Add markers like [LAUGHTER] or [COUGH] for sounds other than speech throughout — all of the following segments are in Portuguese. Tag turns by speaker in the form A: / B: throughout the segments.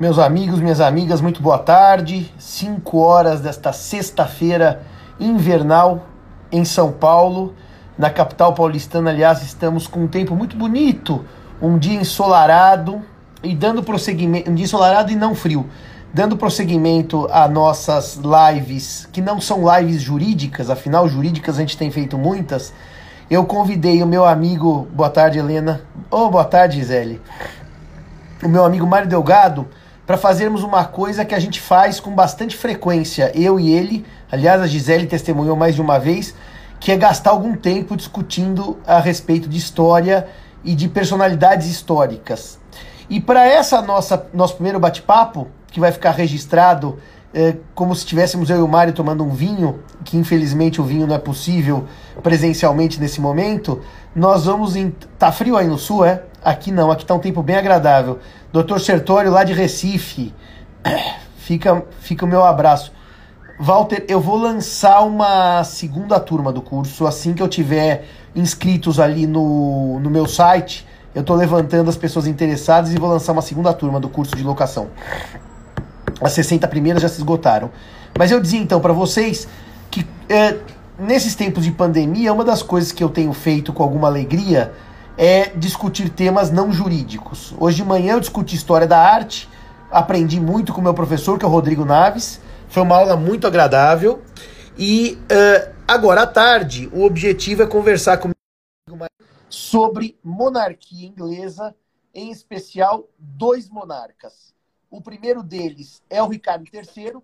A: Meus amigos, minhas amigas, muito boa tarde. 5 horas desta sexta-feira invernal em São Paulo, na capital paulistana. Aliás, estamos com um tempo muito bonito, um dia ensolarado e dando prosseguimento, um dia ensolarado e não frio, dando prosseguimento a nossas lives, que não são lives jurídicas, afinal jurídicas a gente tem feito muitas. Eu convidei o meu amigo, boa tarde, Helena. Oh, boa tarde, Gisele o meu amigo Mário Delgado para fazermos uma coisa que a gente faz com bastante frequência, eu e ele, aliás, a Gisele testemunhou mais de uma vez, que é gastar algum tempo discutindo a respeito de história e de personalidades históricas. E para essa nossa nosso primeiro bate-papo, que vai ficar registrado é, como se estivéssemos eu e o Mário tomando um vinho, que infelizmente o vinho não é possível presencialmente nesse momento, nós vamos em. Tá frio aí no sul, é? Aqui não, aqui tá um tempo bem agradável. Doutor Sertório, lá de Recife. [COUGHS] Fica, fica o meu abraço. Walter, eu vou lançar uma segunda turma do curso. Assim que eu tiver inscritos ali no, no meu site, eu estou levantando as pessoas interessadas e vou lançar uma segunda turma do curso de locação. As 60 primeiras já se esgotaram. Mas eu dizia então para vocês que é, nesses tempos de pandemia, uma das coisas que eu tenho feito com alguma alegria é discutir temas não jurídicos. Hoje de manhã eu discuti história da arte, aprendi muito com meu professor, que é o Rodrigo Naves. Foi uma aula muito agradável. E uh, agora à tarde, o objetivo é conversar comigo sobre monarquia inglesa, em especial dois monarcas. O primeiro deles é o Ricardo III,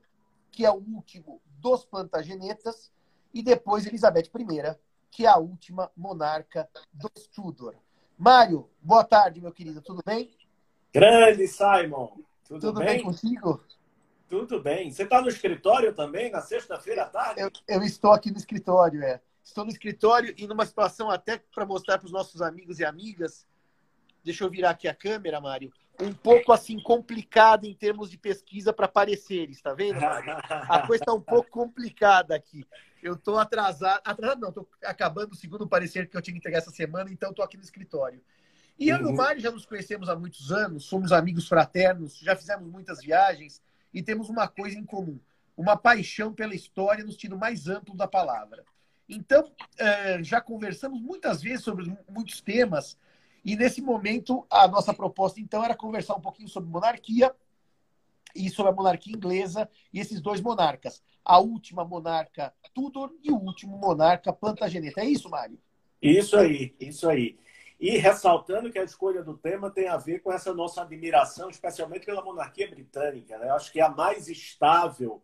A: que é o último dos Plantagenetas, e depois Elizabeth I, que é a última monarca dos Tudor. Mário, boa tarde, meu querido. Tudo bem?
B: Grande, Simon. Tudo,
A: Tudo bem? bem contigo?
B: Tudo bem. Você está no escritório também, na sexta-feira à tarde?
A: Eu, eu, estou aqui no escritório, é. Estou no escritório e numa situação até para mostrar para os nossos amigos e amigas. Deixa eu virar aqui a câmera, Mário. Um pouco assim complicada em termos de pesquisa para pareceres, está vendo? Mário? A coisa está um pouco complicada aqui. Eu estou atrasado. Atrasado não, estou acabando o segundo parecer que eu tinha que entregar essa semana, então estou aqui no escritório. E eu uhum. e o uhum. Mário já nos conhecemos há muitos anos, somos amigos fraternos, já fizemos muitas viagens e temos uma coisa em comum: uma paixão pela história no sentido mais amplo da palavra. Então, eh, já conversamos muitas vezes sobre muitos temas, e nesse momento a nossa proposta então era conversar um pouquinho sobre monarquia e sobre a monarquia inglesa e esses dois monarcas a última monarca Tudor e o último monarca Plantageneta. É isso, Mário?
B: Isso aí, isso aí. E ressaltando que a escolha do tema tem a ver com essa nossa admiração, especialmente pela monarquia britânica. Né? Eu acho que é a mais estável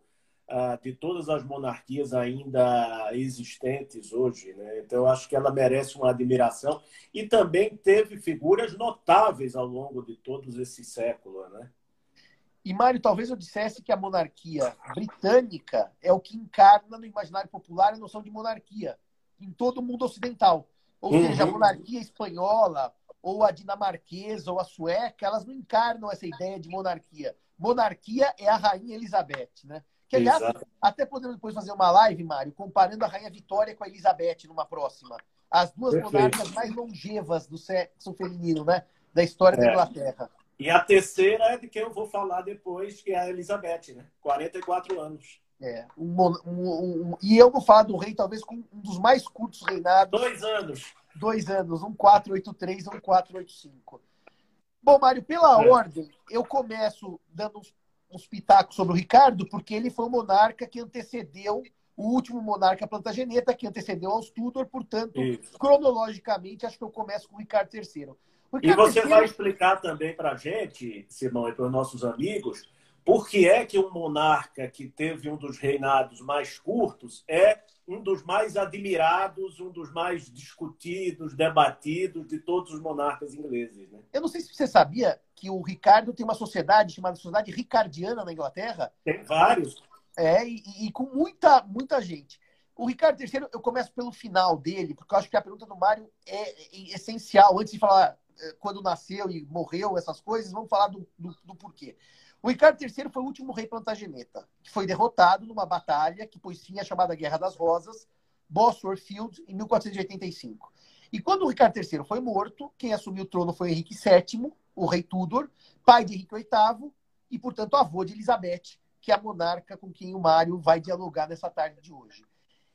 B: de todas as monarquias ainda existentes hoje. Né? Então, eu acho que ela merece uma admiração. E também teve figuras notáveis ao longo de todos esses séculos. Né?
A: E, Mário, talvez eu dissesse que a monarquia britânica é o que encarna no imaginário popular a noção de monarquia em todo o mundo ocidental. Ou uhum. seja, a monarquia espanhola, ou a dinamarquesa, ou a sueca, elas não encarnam essa ideia de monarquia. Monarquia é a rainha Elizabeth, né? Que, aliás, Exato. até podemos depois fazer uma live, Mário, comparando a rainha Vitória com a Elizabeth numa próxima. As duas Perfeito. monarcas mais longevas do sexo feminino, né? Da história é. da Inglaterra.
B: E a terceira é de quem eu vou falar depois, que é a Elizabeth, né? 44 anos.
A: É, um, um, um, e eu vou falar do rei, talvez com um dos mais curtos reinados.
B: Dois anos.
A: Dois anos, um 483 um 485. Bom, Mário, pela é. ordem, eu começo dando uns, uns pitacos sobre o Ricardo, porque ele foi o monarca que antecedeu o último monarca Plantageneta, que antecedeu aos Tudor, portanto, Isso. cronologicamente, acho que eu começo com o Ricardo III.
B: Porque e você vai explicar também para a gente, Simão, e para os nossos amigos, por que é que um monarca que teve um dos reinados mais curtos é um dos mais admirados, um dos mais discutidos, debatidos de todos os monarcas ingleses. Né?
A: Eu não sei se você sabia que o Ricardo tem uma sociedade chamada Sociedade Ricardiana na Inglaterra.
B: Tem vários.
A: É, e, e com muita, muita gente. O Ricardo III, eu começo pelo final dele, porque eu acho que a pergunta do Mário é, é essencial. Antes de falar eh, quando nasceu e morreu, essas coisas, vamos falar do, do, do porquê. O Ricardo III foi o último rei plantageneta, que foi derrotado numa batalha que pôs fim à chamada Guerra das Rosas, Bosworth Field, em 1485. E quando o Ricardo III foi morto, quem assumiu o trono foi Henrique VII, o rei Tudor, pai de Henrique VIII, e, portanto, avô de Elizabeth, que é a monarca com quem o Mário vai dialogar nessa tarde de hoje.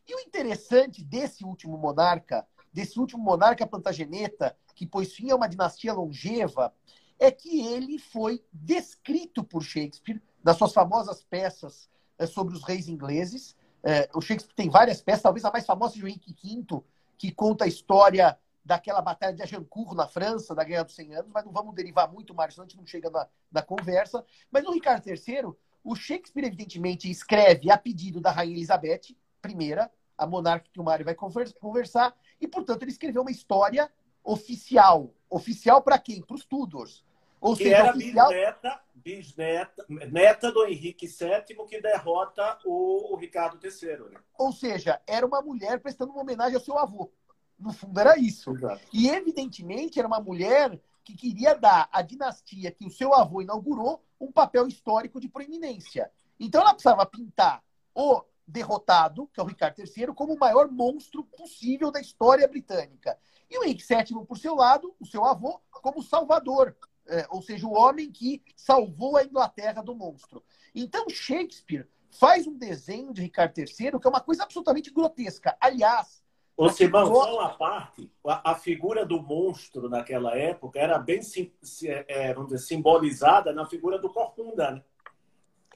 A: E o interessante desse último monarca, desse último monarca Plantageneta, que pôs fim a uma dinastia longeva, é que ele foi descrito por Shakespeare nas suas famosas peças é, sobre os reis ingleses. É, o Shakespeare tem várias peças, talvez a mais famosa o Henrique V, que conta a história daquela batalha de Agincourt na França, da Guerra dos 100 Anos, mas não vamos derivar muito senão a gente não chega na, na conversa. Mas no Ricardo III, o Shakespeare, evidentemente, escreve a pedido da Rainha Elizabeth I, a monarca que o Mário vai conversar, e, portanto, ele escreveu uma história oficial. Oficial para quem? Para os Tudors.
B: Ou que seja, era oficial... bisneta, bisneta, neta do Henrique VII, que derrota o, o Ricardo III. Né?
A: Ou seja, era uma mulher prestando uma homenagem ao seu avô. No fundo, era isso. Exato. E, evidentemente, era uma mulher que queria dar à dinastia que o seu avô inaugurou um papel histórico de proeminência. Então, ela precisava pintar o derrotado, que é o Ricardo III, como o maior monstro possível da história britânica. E o Henrique VII, por seu lado, o seu avô, como salvador, é, ou seja, o homem que salvou a Inglaterra do monstro. Então, Shakespeare faz um desenho de Ricardo III que é uma coisa absolutamente grotesca. Aliás,
B: Ô, Simão, só uma parte, a, a, figura do monstro naquela época era bem é, vamos dizer, simbolizada na figura do corcunda, né?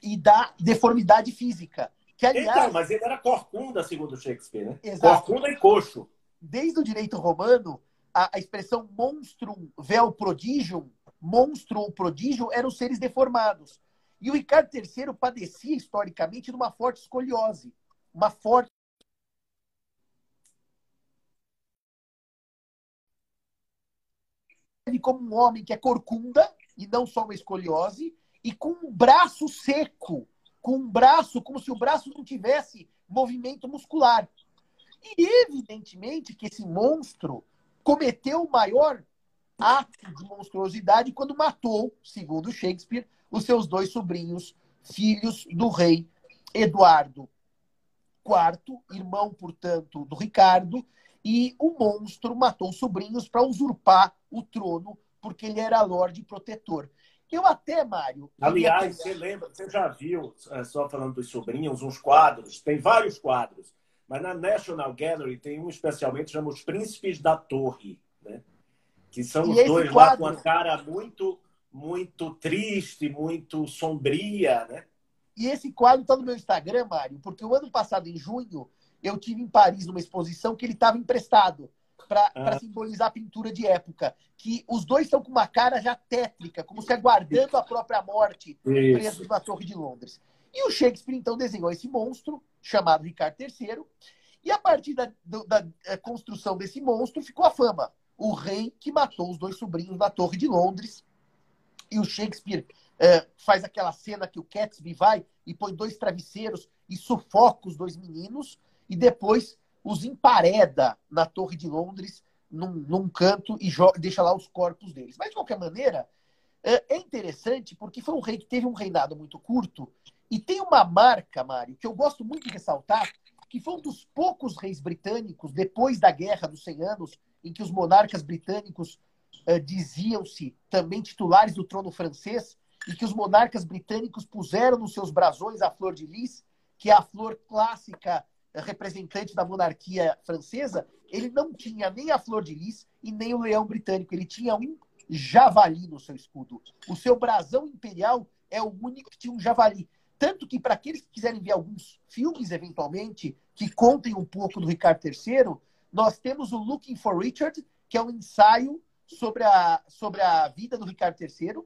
A: E da deformidade física. Que, aliás,
B: então, mas ele era corcunda, segundo Shakespeare, né? Exato. Corcunda e coxo.
A: Desde o direito romano, a, a expressão monstrum vel prodigium, monstro ou prodígio, eram seres deformados. E o Ricardo III padecia historicamente de uma forte escoliose, uma forte como um homem que é corcunda, e não só uma escoliose, e com um braço seco, com um braço como se o braço não tivesse movimento muscular. E evidentemente que esse monstro cometeu o maior ato de monstruosidade quando matou, segundo Shakespeare, os seus dois sobrinhos, filhos do rei Eduardo IV, irmão, portanto, do Ricardo, e o monstro matou os sobrinhos para usurpar o trono, porque ele era Lorde Protetor. Eu até, Mário.
B: Aliás, você lembra, você já viu, é, só falando dos sobrinhos, uns quadros, tem vários quadros, mas na National Gallery tem um especialmente chama Os Príncipes da Torre, né? Que são e os dois quadro... lá com a cara muito, muito triste, muito sombria, né?
A: E esse quadro está no meu Instagram, Mário, porque o ano passado, em junho, eu tive em Paris numa exposição que ele estava emprestado para ah. simbolizar a pintura de época. Que os dois estão com uma cara já tétrica, como se aguardando a própria morte, Isso. presos na Torre de Londres. E o Shakespeare, então, desenhou esse monstro, chamado Ricardo III, e a partir da, da, da construção desse monstro ficou a fama. O rei que matou os dois sobrinhos na Torre de Londres. E o Shakespeare é, faz aquela cena que o Catsby vai e põe dois travesseiros e sufoca os dois meninos e depois os empareda na Torre de Londres, num, num canto, e deixa lá os corpos deles. Mas, de qualquer maneira, é, é interessante porque foi um rei que teve um reinado muito curto e tem uma marca, Mário, que eu gosto muito de ressaltar, que foi um dos poucos reis britânicos, depois da Guerra dos 100 Anos, em que os monarcas britânicos uh, diziam-se também titulares do trono francês, e que os monarcas britânicos puseram nos seus brasões a flor de lis, que é a flor clássica representante da monarquia francesa, ele não tinha nem a flor de lis e nem o leão britânico. Ele tinha um javali no seu escudo. O seu brasão imperial é o único que tinha um javali. Tanto que, para aqueles que quiserem ver alguns filmes, eventualmente, que contem um pouco do Ricardo III, nós temos o Looking for Richard, que é um ensaio sobre a, sobre a vida do Ricardo III,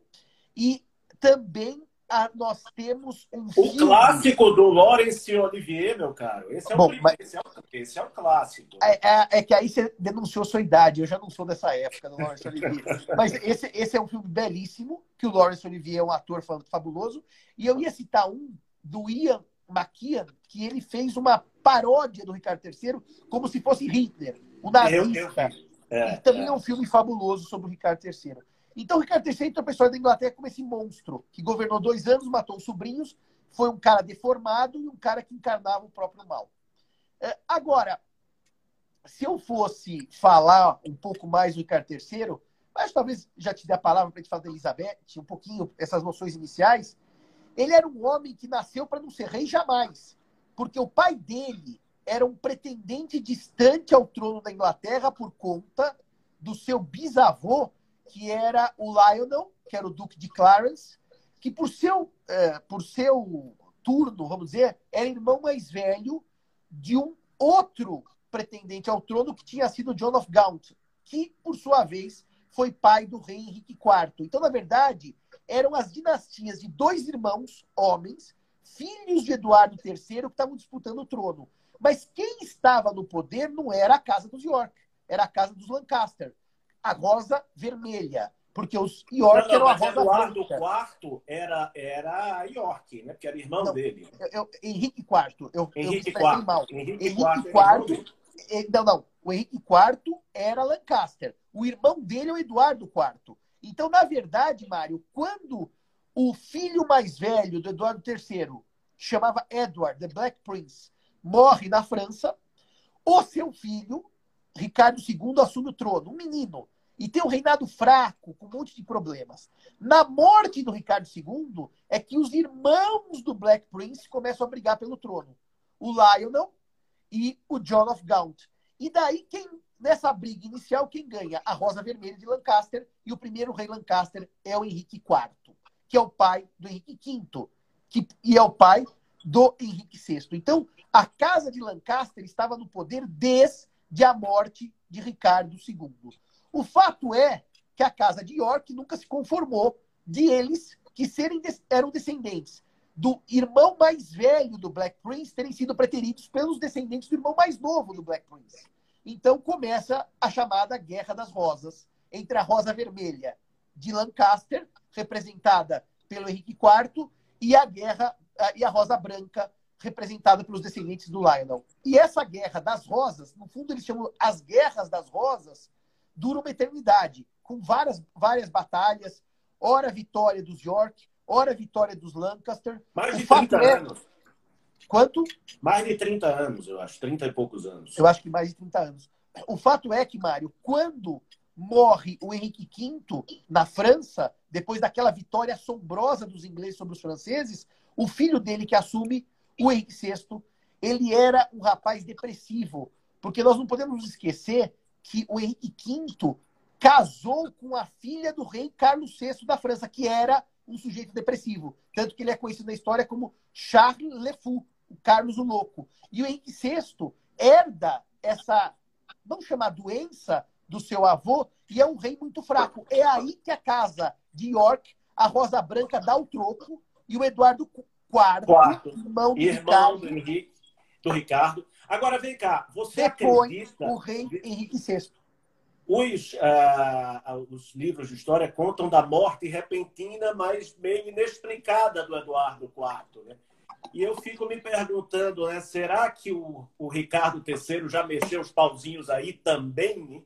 A: e também a, nós temos um
B: O filme... clássico do Laurence Olivier, meu caro. Esse é, Bom, o, mas... esse é, o, esse é o clássico.
A: É, é, é, que aí você denunciou sua idade. Eu já não sou dessa época do Laurence Olivier. [LAUGHS] mas esse, esse é um filme belíssimo, que o Laurence Olivier é um ator fabuloso. E eu ia citar um do Ian McKean, que ele fez uma paródia do Ricardo III, como se fosse Hitler, o nazista. É, e também é. é um filme fabuloso sobre o Ricardo III. Então, Ricardo III entrou para a história da Inglaterra como esse monstro que governou dois anos, matou os sobrinhos, foi um cara deformado e um cara que encarnava o próprio mal. É, agora, se eu fosse falar um pouco mais do Ricardo III, mas talvez já te dê a palavra para a gente falar da Elizabeth, um pouquinho essas noções iniciais, Ele era um homem que nasceu para não ser rei jamais, porque o pai dele era um pretendente distante ao trono da Inglaterra por conta do seu bisavô, que era o Lionel, que era o Duque de Clarence, que por seu, é, por seu turno, vamos dizer, era irmão mais velho de um outro pretendente ao trono que tinha sido John of Gaunt, que, por sua vez, foi pai do rei Henrique IV. Então, na verdade, eram as dinastias de dois irmãos, homens, filhos de Eduardo III, que estavam disputando o trono. Mas quem estava no poder não era a casa dos York, era a casa dos Lancaster, a rosa vermelha. Porque os York não, não, eram a rosa
B: Eduardo IV era, era York, né? Porque era irmão não, dele.
A: Eu, eu, Henrique IV. Eu,
B: Henrique IV.
A: Mal. Henrique, Henrique IV. IV não, não. O Henrique IV era Lancaster. O irmão dele é o Eduardo IV. Então, na verdade, Mário, quando o filho mais velho do Eduardo III, que chamava Edward, the Black Prince, morre na França, o seu filho, Ricardo II, assume o trono, um menino, e tem um reinado fraco, com um monte de problemas. Na morte do Ricardo II, é que os irmãos do Black Prince começam a brigar pelo trono. O Lionel e o John of Gaunt. E daí, quem nessa briga inicial, quem ganha? A Rosa Vermelha de Lancaster. E o primeiro rei Lancaster é o Henrique IV, que é o pai do Henrique V, que, e é o pai do Henrique VI. Então, a casa de Lancaster estava no poder desde a morte de Ricardo II. O fato é que a casa de York nunca se conformou de eles que serem, eram descendentes do irmão mais velho do Black Prince terem sido preteridos pelos descendentes do irmão mais novo do Black Prince. Então começa a chamada Guerra das Rosas, entre a Rosa Vermelha de Lancaster, representada pelo Henrique IV, e a guerra e a Rosa Branca, representada pelos descendentes do Lionel. E essa Guerra das Rosas, no fundo eles chamam as Guerras das Rosas, dura uma eternidade, com várias, várias batalhas, ora vitória dos York, ora vitória dos Lancaster.
B: Mais de 30 é... anos.
A: Quanto?
B: Mais de 30 anos, eu acho. 30 e poucos anos.
A: Eu acho que mais de 30 anos. O fato é que, Mário, quando morre o Henrique V na França, depois daquela vitória assombrosa dos ingleses sobre os franceses, o filho dele que assume, o Henrique VI, ele era um rapaz depressivo. Porque nós não podemos esquecer que o Henrique V casou com a filha do rei Carlos VI da França, que era um sujeito depressivo. Tanto que ele é conhecido na história como Charles Le Fou, o Carlos o Louco. E o Henrique VI herda essa, vamos chamar doença, do seu avô, e é um rei muito fraco. É aí que a casa de York, a Rosa Branca dá o troco, e o Eduardo IV,
B: Quarto, irmão, do, irmão Ricardo, do, Henrique, do Ricardo. Agora, vem cá, você acredita...
A: o rei Henrique VI.
B: Os, uh, os livros de história contam da morte repentina, mas meio inexplicada do Eduardo IV. Né? E eu fico me perguntando, né, será que o, o Ricardo III já mexeu os pauzinhos aí também?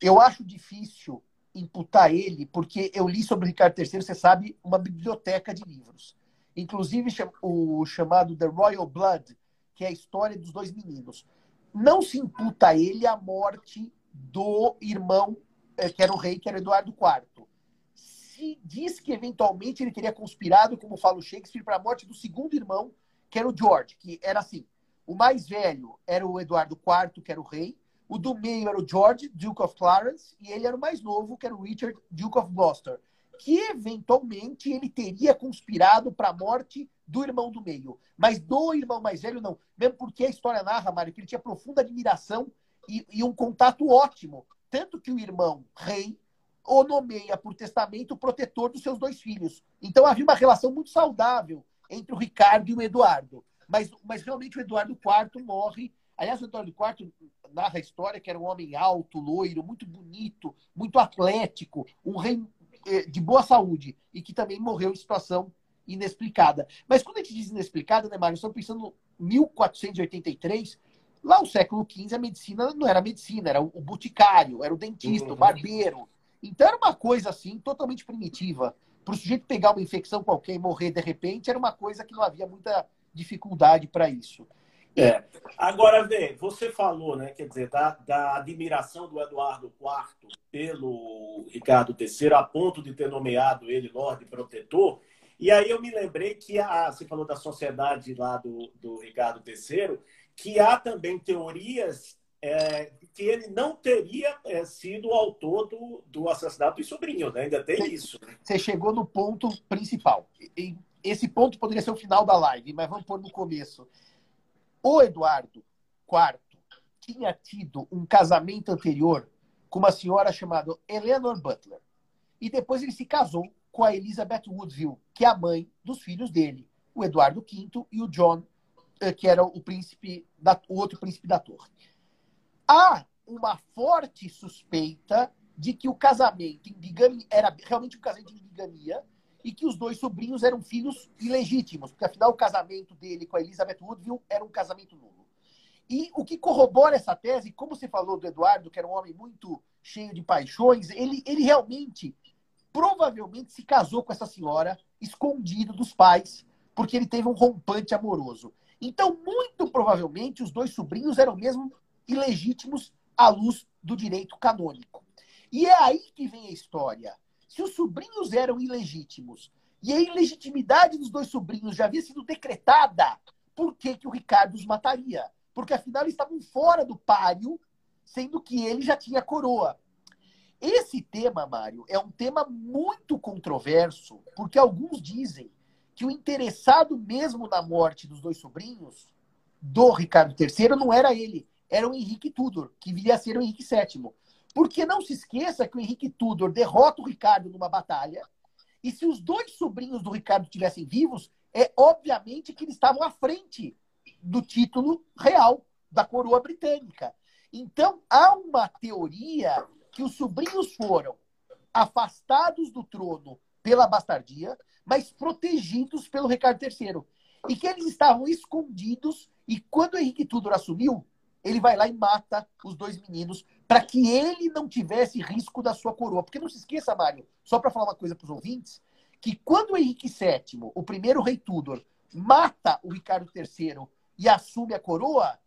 A: Eu acho difícil imputar ele, porque eu li sobre Ricardo III, você sabe, uma biblioteca de livros. Inclusive o chamado The Royal Blood, que é a história dos dois meninos. Não se imputa a ele a morte do irmão, eh, que era o rei, que era Eduardo IV. Se diz que eventualmente ele teria conspirado, como fala o Shakespeare, para a morte do segundo irmão, que era o George, que era assim: o mais velho era o Eduardo IV, que era o rei, o do meio era o George, Duke of Clarence, e ele era o mais novo, que era o Richard, Duke of Gloucester, que eventualmente ele teria conspirado para a morte do irmão do meio. Mas do irmão mais velho, não. Mesmo porque a história narra, Mário, que ele tinha profunda admiração e, e um contato ótimo. Tanto que o irmão rei o nomeia por testamento protetor dos seus dois filhos. Então havia uma relação muito saudável entre o Ricardo e o Eduardo. Mas, mas realmente o Eduardo IV morre. Aliás, o Eduardo IV narra a história que era um homem alto, loiro, muito bonito, muito atlético, um rei eh, de boa saúde e que também morreu em situação inexplicada. Mas quando a gente diz inexplicada, né, Mário? Estamos pensando em 1483, Lá no século XV, a medicina não era medicina, era o boticário, era o dentista, uhum. o barbeiro. Então era uma coisa assim, totalmente primitiva. Para o sujeito pegar uma infecção qualquer e morrer de repente, era uma coisa que não havia muita dificuldade para isso.
B: É. Agora, vê, você falou, né, quer dizer, da, da admiração do Eduardo IV pelo Ricardo III, a ponto de ter nomeado ele Lorde Protetor. E aí eu me lembrei que a, você falou da sociedade lá do, do Ricardo III, que há também teorias é, que ele não teria é, sido o autor do, do assassinato dos sobrinhos, né? ainda tem
A: você,
B: isso. Né?
A: Você chegou no ponto principal. Esse ponto poderia ser o final da live, mas vamos pôr no começo. O Eduardo IV tinha tido um casamento anterior com uma senhora chamada Eleanor Butler. E depois ele se casou com a Elizabeth Woodville, que é a mãe dos filhos dele, o Eduardo V e o John, eh, que era o príncipe da, o outro príncipe da torre. Há uma forte suspeita de que o casamento em bigamia era realmente um casamento em bigamia e que os dois sobrinhos eram filhos ilegítimos, porque afinal o casamento dele com a Elizabeth Woodville era um casamento nulo. E o que corrobora essa tese, como você falou do Eduardo, que era um homem muito cheio de paixões, ele, ele realmente, provavelmente, se casou com essa senhora, escondido dos pais, porque ele teve um rompante amoroso. Então, muito provavelmente, os dois sobrinhos eram mesmo ilegítimos à luz do direito canônico. E é aí que vem a história. Se os sobrinhos eram ilegítimos e a ilegitimidade dos dois sobrinhos já havia sido decretada, por que, que o Ricardo os mataria? Porque afinal eles estavam fora do páreo, sendo que ele já tinha coroa. Esse tema, Mário, é um tema muito controverso, porque alguns dizem que o interessado mesmo na morte dos dois sobrinhos do Ricardo III não era ele, era o Henrique Tudor, que viria a ser o Henrique VII. Porque não se esqueça que o Henrique Tudor derrota o Ricardo numa batalha. E se os dois sobrinhos do Ricardo estivessem vivos, é obviamente que eles estavam à frente do título real da coroa britânica. Então, há uma teoria que os sobrinhos foram afastados do trono pela bastardia, mas protegidos pelo Ricardo III. E que eles estavam escondidos, e quando Henrique Tudor assumiu, ele vai lá e mata os dois meninos para que ele não tivesse risco da sua coroa. Porque não se esqueça, Mário, só para falar uma coisa para os ouvintes, que quando Henrique VII, o primeiro rei Tudor, mata o Ricardo III e assume a coroa,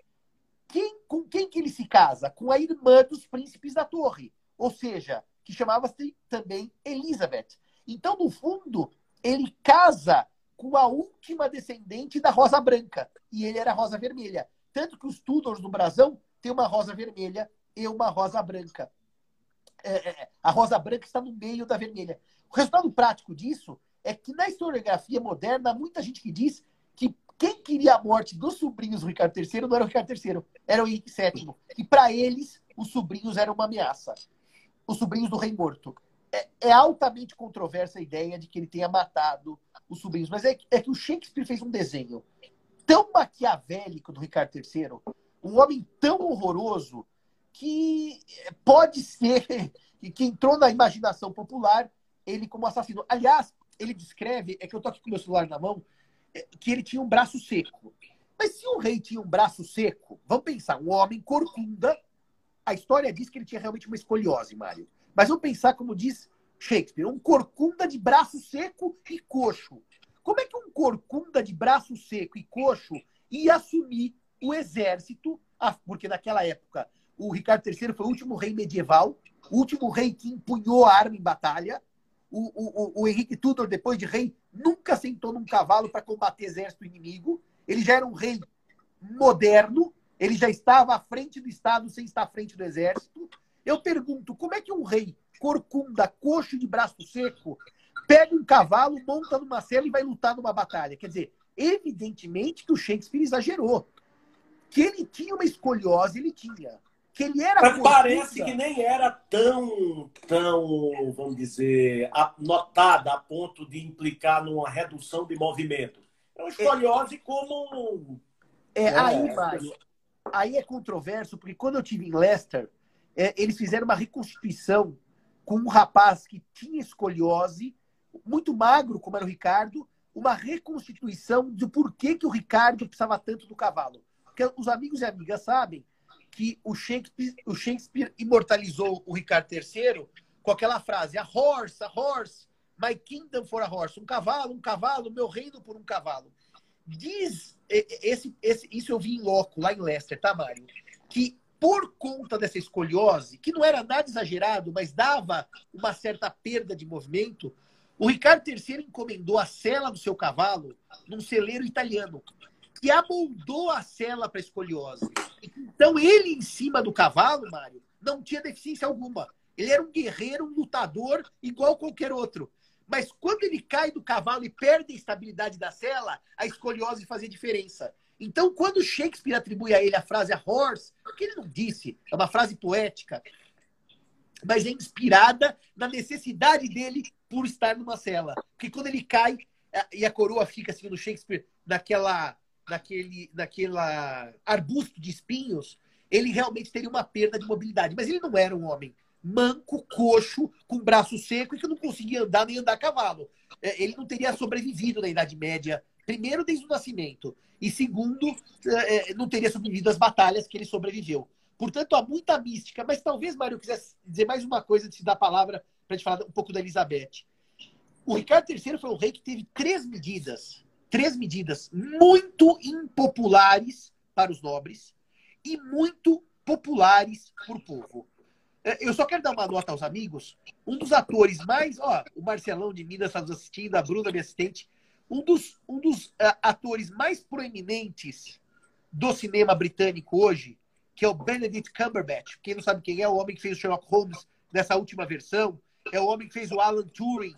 A: quem, com quem que ele se casa? Com a irmã dos príncipes da torre, ou seja, que chamava-se também Elizabeth. Então, no fundo, ele casa com a última descendente da Rosa Branca, e ele era Rosa Vermelha. Tanto que os Tudors do brasão têm uma rosa vermelha e uma rosa branca. É, é, é, a rosa branca está no meio da vermelha. O resultado prático disso é que na historiografia moderna há muita gente que diz que quem queria a morte dos sobrinhos do Ricardo III não era o Ricardo III, era o Henrique VII. E para eles, os sobrinhos eram uma ameaça. Os sobrinhos do rei morto. É, é, altamente controversa a ideia de que ele tenha matado os sobrinhos. Mas é, é que o Shakespeare fez um desenho tão maquiavélico do Ricardo III, um homem tão horroroso, que pode ser [LAUGHS] que entrou na imaginação popular ele como assassino. Aliás, ele descreve, é que eu tô aqui com meu celular na mão, é, que ele tinha um braço seco. Mas se um rei tinha um braço seco, vamos pensar, um homem corcunda, a história diz que ele tinha realmente uma escoliose, Mário. Mas vamos pensar como diz Shakespeare, um corcunda de braço seco e coxo. Como é que um corcunda de braço seco e coxo ia assumir o exército? Porque naquela época o Ricardo III foi o último rei medieval, o último rei que empunhou a arma em batalha. O, o, o Henrique Tudor, depois de rei, nunca sentou num cavalo para combater exército inimigo. Ele já era um rei moderno, ele já estava à frente do Estado sem estar à frente do exército. Eu pergunto, como é que um rei corcunda, coxo de braço seco, pega um cavalo, monta numa cela e vai lutar numa batalha. Quer dizer, evidentemente que o Shakespeare exagerou. Que ele tinha uma escoliose, ele tinha. Que ele era.
B: Mas parece que nem era tão, tão, vamos dizer, notada a ponto de implicar numa redução de movimento. É uma escoliose é, como.
A: É, é aí, Mário, aí é controverso, porque quando eu tive em Leicester, é, eles fizeram uma reconstituição com um rapaz que tinha escoliose muito magro, como era o Ricardo, uma reconstituição do porquê que o Ricardo precisava tanto do cavalo. Porque os amigos e amigas sabem que o Shakespeare, o Shakespeare imortalizou o Ricardo III com aquela frase: a horse, a horse, my kingdom for a horse. Um cavalo, um cavalo, meu reino por um cavalo. Diz, esse, esse, isso eu vi em loco, lá em Leicester, tá, Mário? Que por conta dessa escoliose, que não era nada exagerado, mas dava uma certa perda de movimento, O Ricardo III encomendou a sela do seu cavalo num celeiro italiano, que amoldou a sela para escoliose. Então, ele em cima do cavalo, Mário, não tinha deficiência alguma. Ele era um guerreiro, um lutador, igual qualquer outro. Mas quando ele cai do cavalo e perde a estabilidade da cela, a escoliose fazia diferença. Então, quando Shakespeare atribui a ele a frase a horse, que ele não disse, é uma frase poética, mas é inspirada na necessidade dele por estar numa cela. Porque quando ele cai e a coroa fica, assim, no Shakespeare, naquela, naquele, naquela arbusto de espinhos, ele realmente teria uma perda de mobilidade. Mas ele não era um homem manco, coxo, com braço seco e que não conseguia andar nem andar a cavalo. É, ele não teria sobrevivido na Idade Média, primeiro, desde o nascimento, e segundo, é, é, não teria sobrevivido às batalhas que ele sobreviveu. Portanto, há muita mística, mas talvez, Mário, quisesse dizer mais uma coisa antes de dar a palavra para gente falar um pouco da Elizabeth. O Ricardo III foi um rei que teve três medidas, três medidas muito impopulares para os nobres e muito populares para o povo. É, eu só quero dar uma nota aos amigos. Um dos atores mais. Ó, o Marcelão de Minas está nos assistindo, a Bruna, minha assistente. Um dos, um dos uh, atores mais proeminentes do cinema britânico hoje, que é o Benedict Cumberbatch. Quem não sabe quem é o homem que fez o Sherlock Holmes nessa última versão. É o homem que fez o Alan Turing.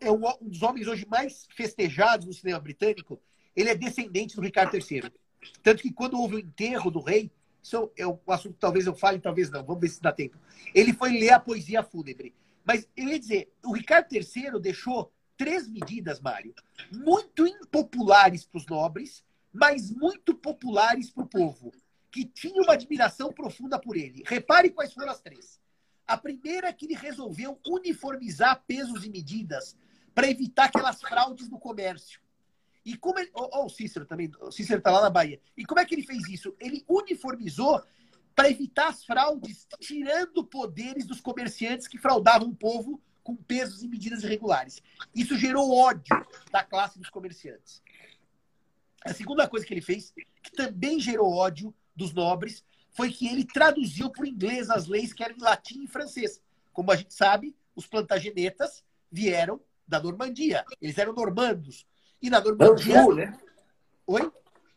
A: É um dos homens hoje mais festejados no cinema britânico. Ele é descendente do Ricardo III. Tanto que quando houve o enterro do rei, isso é um assunto que talvez eu fale, talvez não. Vamos ver se dá tempo. Ele foi ler a poesia fúnebre. Mas eu ia dizer, o Ricardo III deixou três medidas, Mário, muito impopulares para os nobres, mas muito populares para o povo, que tinha uma admiração profunda por ele. Repare quais foram as três. A primeira é que ele resolveu uniformizar pesos e medidas para evitar aquelas fraudes no comércio. E como ele. Oh, o Cícero também. O Cícero está lá na Bahia. E como é que ele fez isso? Ele uniformizou para evitar as fraudes, tirando poderes dos comerciantes que fraudavam o povo com pesos e medidas irregulares. Isso gerou ódio da classe dos comerciantes. A segunda coisa que ele fez, que também gerou ódio dos nobres, foi que ele traduziu para o inglês as leis que eram em latim e francês. Como a gente sabe, os plantagenetas vieram da Normandia. Eles eram normandos. E na Normandia.
B: Anju, né?
A: Oi?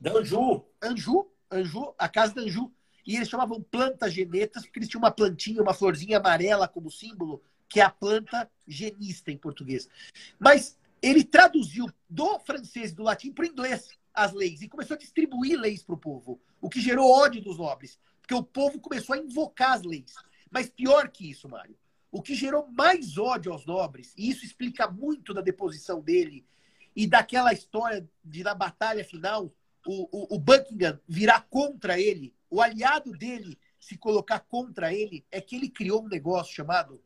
B: Anju.
A: Anju, Anju, a casa da Anju. E eles chamavam plantas genetas, porque eles tinham uma plantinha, uma florzinha amarela como símbolo, que é a planta genista em português. Mas ele traduziu do francês e do latim para o inglês as leis e começou a distribuir leis para o povo, o que gerou ódio dos nobres, porque o povo começou a invocar as leis. Mas pior que isso, Mário, o que gerou mais ódio aos nobres, e isso explica muito da deposição dele e daquela história de na batalha final o, o, o Buckingham virar contra ele, o aliado dele se colocar contra ele, é que ele criou um negócio chamado,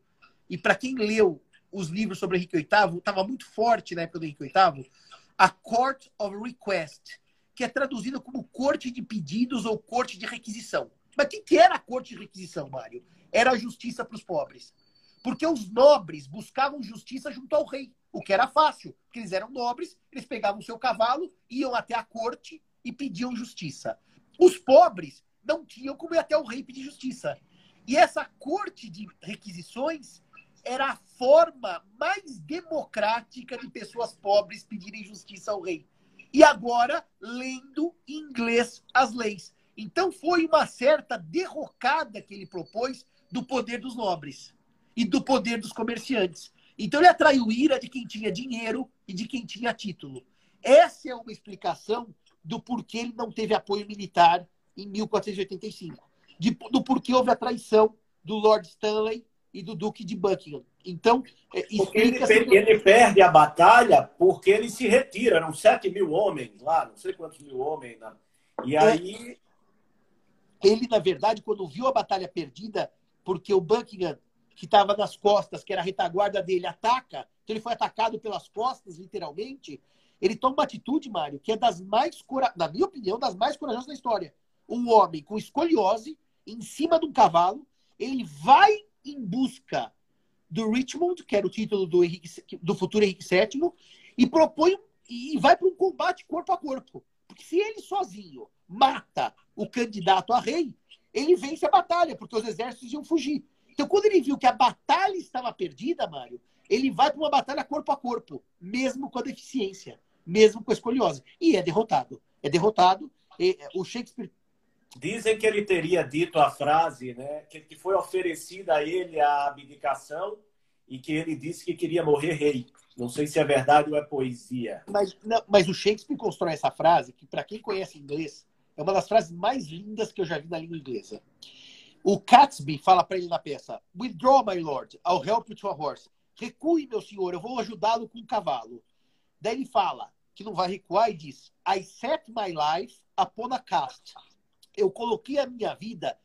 A: e para quem leu os livros sobre Henrique VIII, estava muito forte na época do Henrique VIII, a Court of Request, que é traduzida como corte de pedidos ou corte de requisição. Mas o que, que era a corte de requisição, Mário? Era a justiça para os pobres. Porque os nobres buscavam justiça junto ao rei o que era fácil, porque eles eram nobres, eles pegavam o seu cavalo, iam até a corte e pediam justiça. Os pobres não tinham como ir até o rei pedir justiça. E essa corte de requisições era a forma mais democrática de pessoas pobres pedirem justiça ao rei. E agora, lendo em inglês as leis. Então, foi uma certa derrocada que ele propôs do poder dos nobres e do poder dos comerciantes. Então ele atraiu ira de quem tinha dinheiro e de quem tinha título. Essa é uma explicação do porquê ele não teve apoio militar em 1485. De, do porquê houve a traição do Lord Stanley e do Duque de Buckingham. Então,
B: é, ele, ele, perde a batalha porque ele se retira. Eram 7 mil homens lá, não sei quantos mil homens. Né? E é. aí.
A: Ele, na verdade, quando viu a batalha perdida, porque o Buckingham que estava nas costas, que era a retaguarda dele, ataca, então ele foi atacado pelas costas, literalmente, ele toma uma atitude, Mário, que é das mais, na minha opinião, das mais corajosas da história. Um homem com escoliose, em cima de um cavalo, ele vai em busca do Richmond, que era o título do, Henrique, do futuro Henrique VII, e propõe e vai para um combate corpo a corpo. Porque se ele sozinho mata o candidato a rei, ele vence a batalha, porque os exércitos iam fugir. Então, quando ele viu que a batalha estava perdida, Mário, ele vai para uma batalha corpo a corpo, mesmo com a deficiência, mesmo com a escoliose. E é derrotado. É derrotado. E, o Shakespeare.
B: Dizem que ele teria dito a frase, né? Que foi oferecida a ele a abdicação e que ele disse que queria morrer rei. Não sei se é verdade ou é poesia.
A: Mas, não, mas o Shakespeare constrói essa frase, que para quem conhece inglês, é uma das frases mais lindas que eu já vi na língua inglesa. O Catsby fala para ele na peça: Withdraw, my lord, I'll help you to a horse. Recue, meu senhor, eu vou ajudá-lo com um cavalo. Daí ele fala que não vai recuar e diz: I set my life upon a cast. Eu coloquei a minha vida.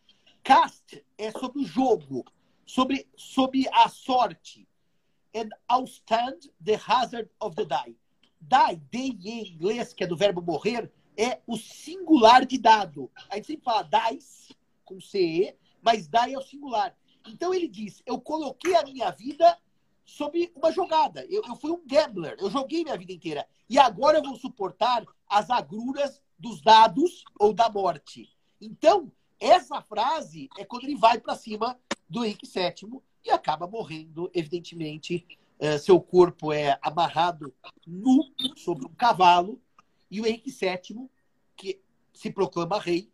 A: Cast é sobre o jogo, sobre, sobre a sorte. And I'll stand the hazard of the die. Die, die em inglês, que é do verbo morrer, é o singular de dado. A gente sempre fala dice, com CE, mas die é o singular. Então ele diz: Eu coloquei a minha vida sob uma jogada. Eu, eu fui um gambler, eu joguei minha vida inteira. E agora eu vou suportar as agruras dos dados ou da morte. Então, essa frase é quando ele vai para cima do Henrique VII e acaba morrendo, evidentemente. Uh, seu corpo é amarrado nu sobre um cavalo e o Henrique VII, que se proclama rei,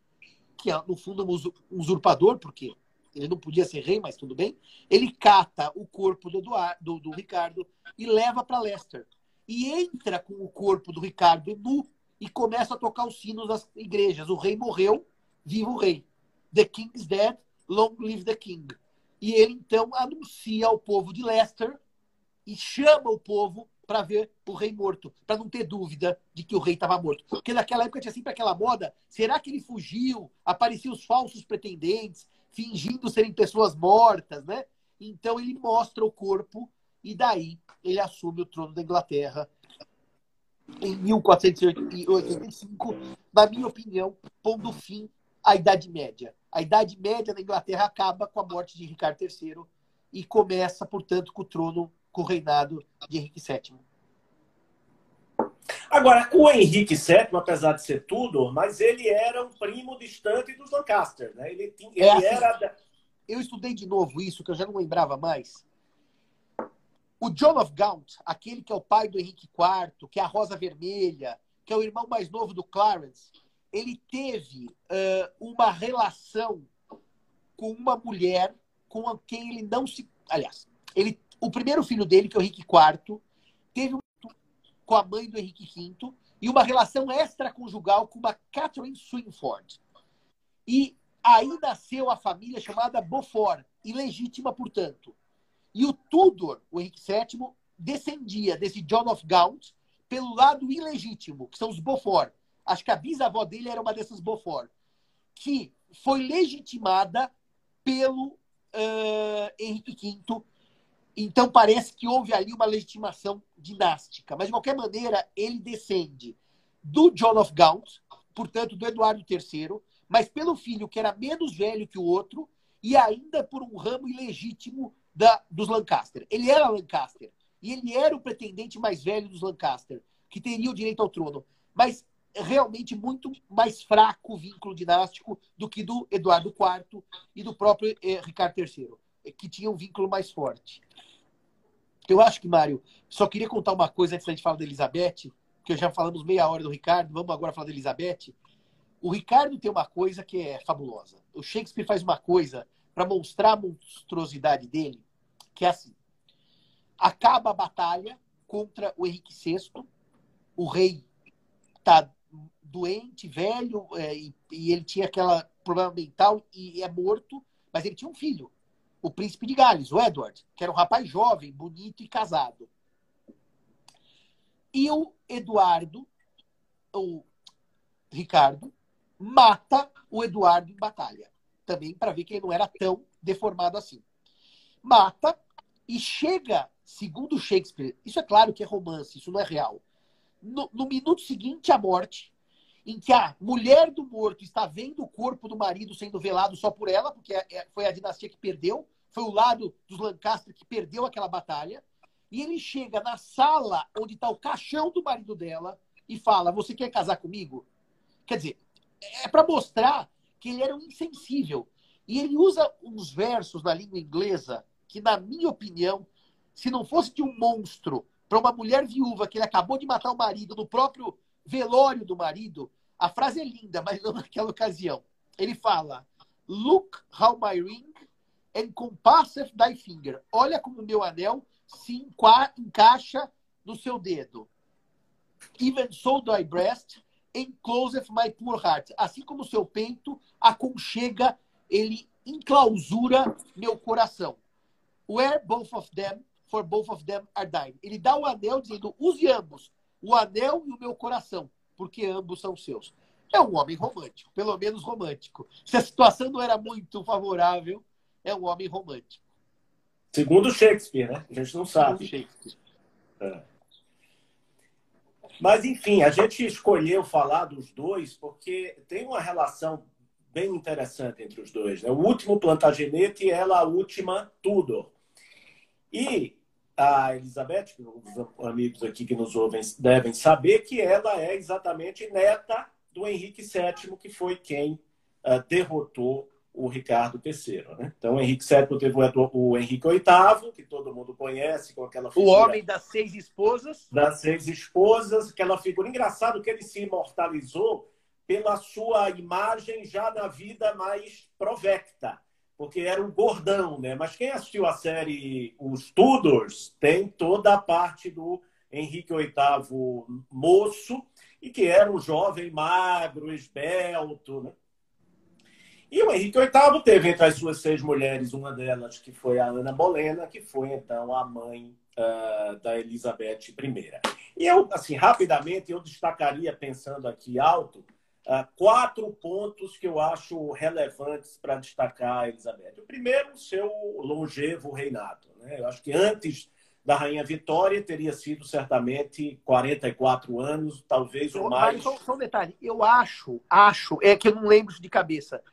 A: que é, no fundo, um usurpador, porque ele não podia ser rei, mas tudo bem. Ele cata o corpo do, Eduardo, do, do Ricardo e leva para Leicester. E entra com o corpo do Ricardo nu e começa a tocar os sinos das igrejas. O rei morreu, viva o rei. The King's dead, long live the King. E ele então anuncia ao povo de Leicester e chama o povo para ver o rei morto, para não ter dúvida de que o rei estava morto. Porque naquela época tinha sempre aquela moda: será que ele fugiu? Apareciam os falsos pretendentes, fingindo serem pessoas mortas, né? Então ele mostra o corpo e daí ele assume o trono da Inglaterra em 1485, na minha opinião, pondo fim à Idade Média. A Idade Média na Inglaterra acaba com a morte de Ricardo III e começa, portanto, com o trono, com o reinado de Henrique VII.
B: Agora, o Henrique VII, apesar de ser tudo, mas ele era um primo distante dos Lancaster, né? Ele, tinha, ele é assim, era.
A: Eu estudei de novo isso, que eu já não lembrava mais. O John of Gaunt, aquele que é o pai do Henrique IV, que é a Rosa Vermelha, que é o irmão mais novo do Clarence, ele teve uh, uma relação com uma mulher com quem ele não se. Aliás, ele, o primeiro filho dele, que é o Henrique IV, teve um com a mãe do Henrique V e uma relação extraconjugal com uma Catherine Swinford. E aí nasceu a família chamada Beaufort, ilegítima, portanto. E o Tudor, o Henrique VII, descendia desse John of Gaunt pelo lado ilegítimo, que são os Beaufort. Acho que a bisavó dele era uma dessas Beaufort, que foi legitimada pelo uh, Henrique V então parece que houve ali uma legitimação dinástica. Mas, de qualquer maneira, ele descende do John of Gaunt, portanto, do Eduardo III, mas pelo filho que era menos velho que o outro e ainda por um ramo ilegítimo da, dos Lancaster. Ele era Lancaster e ele era o pretendente mais velho dos Lancaster, que teria o direito ao trono. Mas realmente muito mais fraco o vínculo dinástico do que do Eduardo IV e do próprio eh, Ricardo III, que tinha um vínculo mais forte. Eu acho que, Mário, só queria contar uma coisa antes da gente falar da Elizabeth, que já falamos meia hora do Ricardo, vamos agora falar da Elizabeth. O Ricardo tem uma coisa que é fabulosa. O Shakespeare faz uma coisa para mostrar a monstruosidade dele, que é assim. Acaba a batalha contra o Henrique VI, o rei está doente, velho, é, e, e, ele tinha aquela problema mental e é morto, mas ele tinha um filho o príncipe de Gales, o Edward, que era um rapaz jovem, bonito e casado. E o Eduardo, o Ricardo, mata o Eduardo em batalha. Também para ver que ele não era tão deformado assim. Mata e chega, segundo Shakespeare, isso é claro que é romance, isso não é real. No, no minuto seguinte à morte, em que a mulher do morto está vendo o corpo do marido sendo velado só por ela, porque é, é, foi a dinastia que perdeu, foi o lado dos Lancaster que perdeu aquela batalha. E ele chega na sala onde está o caixão do marido dela e fala: Você quer casar comigo? Quer dizer, é para mostrar que ele era um insensível. E ele usa uns versos na língua inglesa que, na minha opinião, se não fosse de um monstro para uma mulher viúva que ele acabou de matar o marido no próprio velório do marido, a frase é linda, mas não naquela ocasião. Ele fala: Look how my ring encompasseth thy finger. Olha como o meu anel se encaixa no seu dedo. Even so thy breast encloseth my poor heart. Assim como o seu peito aconchega, ele enclausura meu coração. Where both of them, for both of them are thine. Ele dá o anel dizendo, use ambos, o anel e o meu coração, porque ambos são seus. É um homem romântico, pelo menos romântico. Se a situação não era muito favorável, é um homem romântico.
B: Segundo Shakespeare, né? A gente não sabe. Segundo Shakespeare. É. Mas, enfim, a gente escolheu falar dos dois porque tem uma relação bem interessante entre os dois. Né? O último Plantagenet e ela a última Tudor. E a Elizabeth, os amigos aqui que nos ouvem devem saber que ela é exatamente neta do Henrique VII, que foi quem uh, derrotou o Ricardo III. Né? Então, o Henrique VII teve o, Henrique VIII, que todo mundo conhece, com aquela
A: figura. O homem das seis esposas.
B: Das seis esposas, aquela figura. Engraçado que ele se imortalizou pela sua imagem já na vida mais provecta, porque era um gordão, né? Mas quem assistiu a série Os Tudors tem toda a parte do Henrique VIII moço, e que era um jovem magro, esbelto, né? E o Henrique VIII teve entre as suas seis mulheres, uma delas que foi a Ana Bolena, que foi então a mãe uh, da Elizabeth I. E eu, assim, rapidamente, eu destacaria, pensando aqui alto, quatro pontos que eu acho relevantes para destacar Elizabeth. O primeiro, o seu longevo reinado. Né? Eu acho que antes da Rainha Vitória teria sido certamente 44 anos, talvez ou mais.
A: Só, só um detalhe, eu acho, acho, é que eu não lembro de cabeça,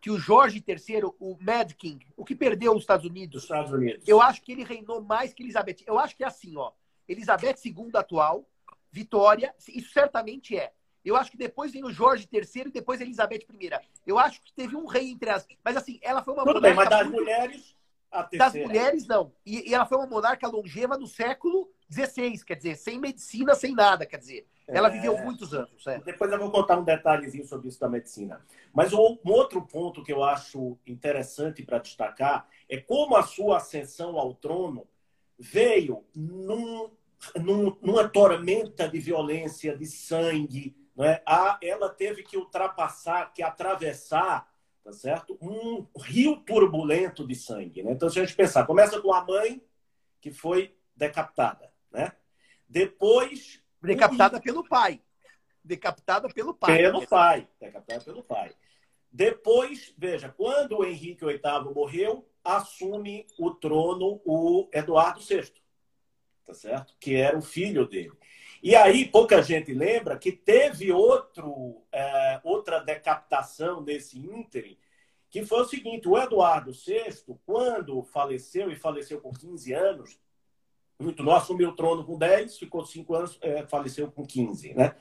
A: que o Jorge III, o Mad King, o que perdeu os Estados Unidos,
B: os Estados Unidos,
A: eu acho que ele reinou mais que Elizabeth. Eu acho que é assim, ó. Elizabeth II atual, Vitória, isso certamente é. Eu acho que depois vem o Jorge III e depois a Elizabeth I. Eu acho que teve um rei entre as. Mas assim, ela foi uma
B: Tudo bem, mas das muito... mulheres.
A: Das mulheres, não. E, e, ela foi uma monarca longeva no século XVI, quer dizer, sem medicina, sem nada, quer dizer. Ela é... viveu muitos anos. É.
B: Depois eu vou contar um detalhezinho sobre isso da medicina. Mas um outro ponto que eu acho interessante para destacar é como a sua ascensão ao trono veio num, num, numa tormenta de violência, de sangue. Né? A, ela teve que ultrapassar, que atravessar tá certo? um rio turbulento de sangue. Né? Então, se a gente pensar, começa com a mãe que foi decapitada. Né? Depois
A: Decapitada pelo pai. Decapitada pelo pai.
B: Pelo pai. Decapitada pelo pai. Depois, veja, quando o Henrique VIII morreu, assume o trono o Eduardo VI, tá certo? Que era o filho dele. E aí, pouca gente lembra que teve outro, é, outra decapitação nesse ínterim, que foi o seguinte: o Eduardo VI, quando faleceu, e faleceu com 15 anos, muito novo, assumiu o trono com 10, ficou 5 anos, é, faleceu com 15. Né?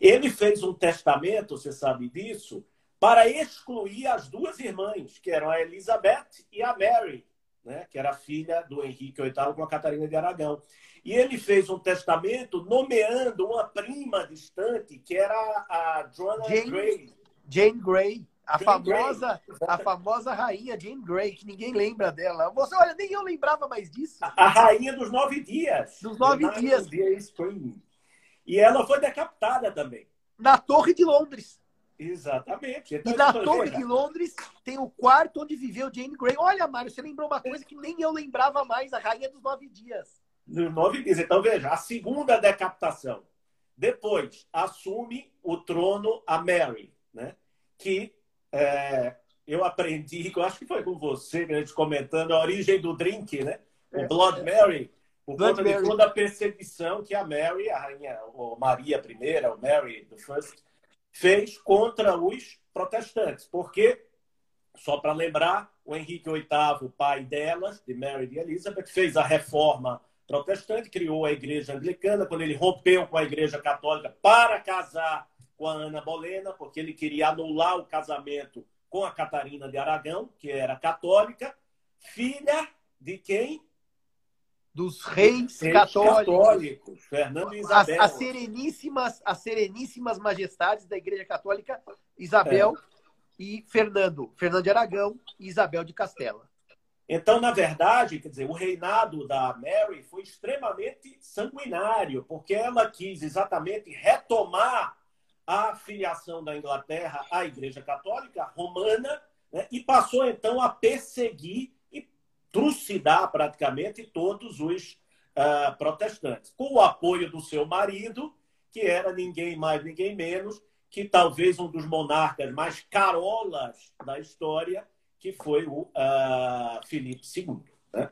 B: Ele fez um testamento, você sabe disso, para excluir as duas irmãs, que eram a Elizabeth e a Mary, né? que era filha do Henrique VIII com a Catarina de Aragão. E ele fez um testamento nomeando uma prima distante, que era a Joanna
A: Jane,
B: Grey.
A: Jane Grey. A famosa, a famosa rainha Jane Grey, que ninguém lembra dela. Você, olha, nem eu lembrava mais disso.
B: A, a rainha dos nove dias.
A: Dos nove dias.
B: dias. E ela foi decapitada também.
A: Na Torre de Londres.
B: Exatamente.
A: Então, e na Torre de Londres tem o quarto onde viveu Jane Grey. Olha, Mário, você lembrou uma coisa que nem eu lembrava mais, a rainha dos nove dias.
B: Nove dias. Então, veja, a segunda decapitação. Depois, assume o trono a Mary, né? que é, eu aprendi, eu acho que foi com você, gente comentando a origem do drink, né? O é, Blood. Mary, por Blood conta Mary. de toda a perseguição que a Mary, a rainha, ou Maria I, o Mary the First, fez contra os protestantes. Porque, só para lembrar, o Henrique VIII, pai delas, de Mary e Elizabeth, fez a reforma protestante, criou a igreja anglicana, quando ele rompeu com a igreja católica para casar com a Ana Bolena, porque ele queria anular o casamento com a Catarina de Aragão, que era católica, filha de quem?
A: dos reis, reis católicos, católicos, Fernando e Isabel. As, as, sereníssimas, as sereníssimas majestades da Igreja Católica, Isabel é. e Fernando, Fernando de Aragão e Isabel de Castela.
B: Então, na verdade, quer dizer, o reinado da Mary foi extremamente sanguinário, porque ela quis exatamente retomar a filiação da Inglaterra à Igreja Católica Romana né, e passou então a perseguir trucidar praticamente todos os uh, protestantes, com o apoio do seu marido, que era ninguém mais, ninguém menos que talvez um dos monarcas mais carolas da história, que foi o uh, Filipe II. Né?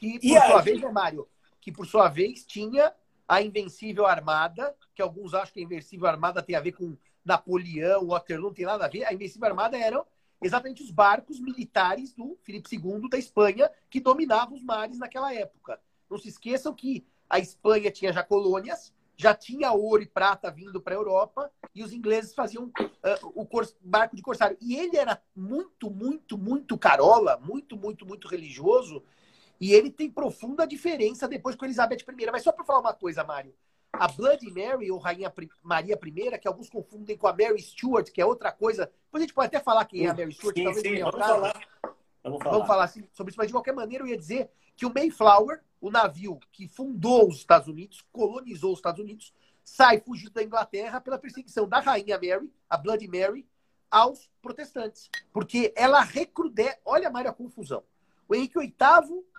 A: E, por e sua aí... vez, né, Mário, que por sua vez tinha a Invencível Armada, que alguns acham que a Invencível Armada tem a ver com Napoleão, Waterloo, não tem nada a ver. A Invencível Armada eram exatamente os barcos militares do Filipe II da Espanha, que dominavam os mares naquela época. Não se esqueçam que a Espanha tinha já colônias, já tinha ouro e prata vindo para a Europa, e os ingleses faziam uh, o barco de corsário. E ele era muito, muito, muito carola, muito, muito, muito religioso, e ele tem profunda diferença depois com Elizabeth I. Mas só para falar uma coisa, Mário, a Bloody Mary, ou Rainha Maria I, que alguns confundem com a Mary Stuart, que é outra coisa. Depois a gente pode até falar quem é a Mary Stuart, sim, talvez sim, vamos falar. Vamos falar. Vamos falar assim, sobre isso, mas de qualquer maneira eu ia dizer que o Mayflower, o navio que fundou os Estados Unidos, colonizou os Estados Unidos, sai fugindo da Inglaterra pela perseguição da Rainha Mary, a Bloody Mary, aos protestantes. Porque ela recrudesce. Olha, Mário, a confusão. O Henrique VIII,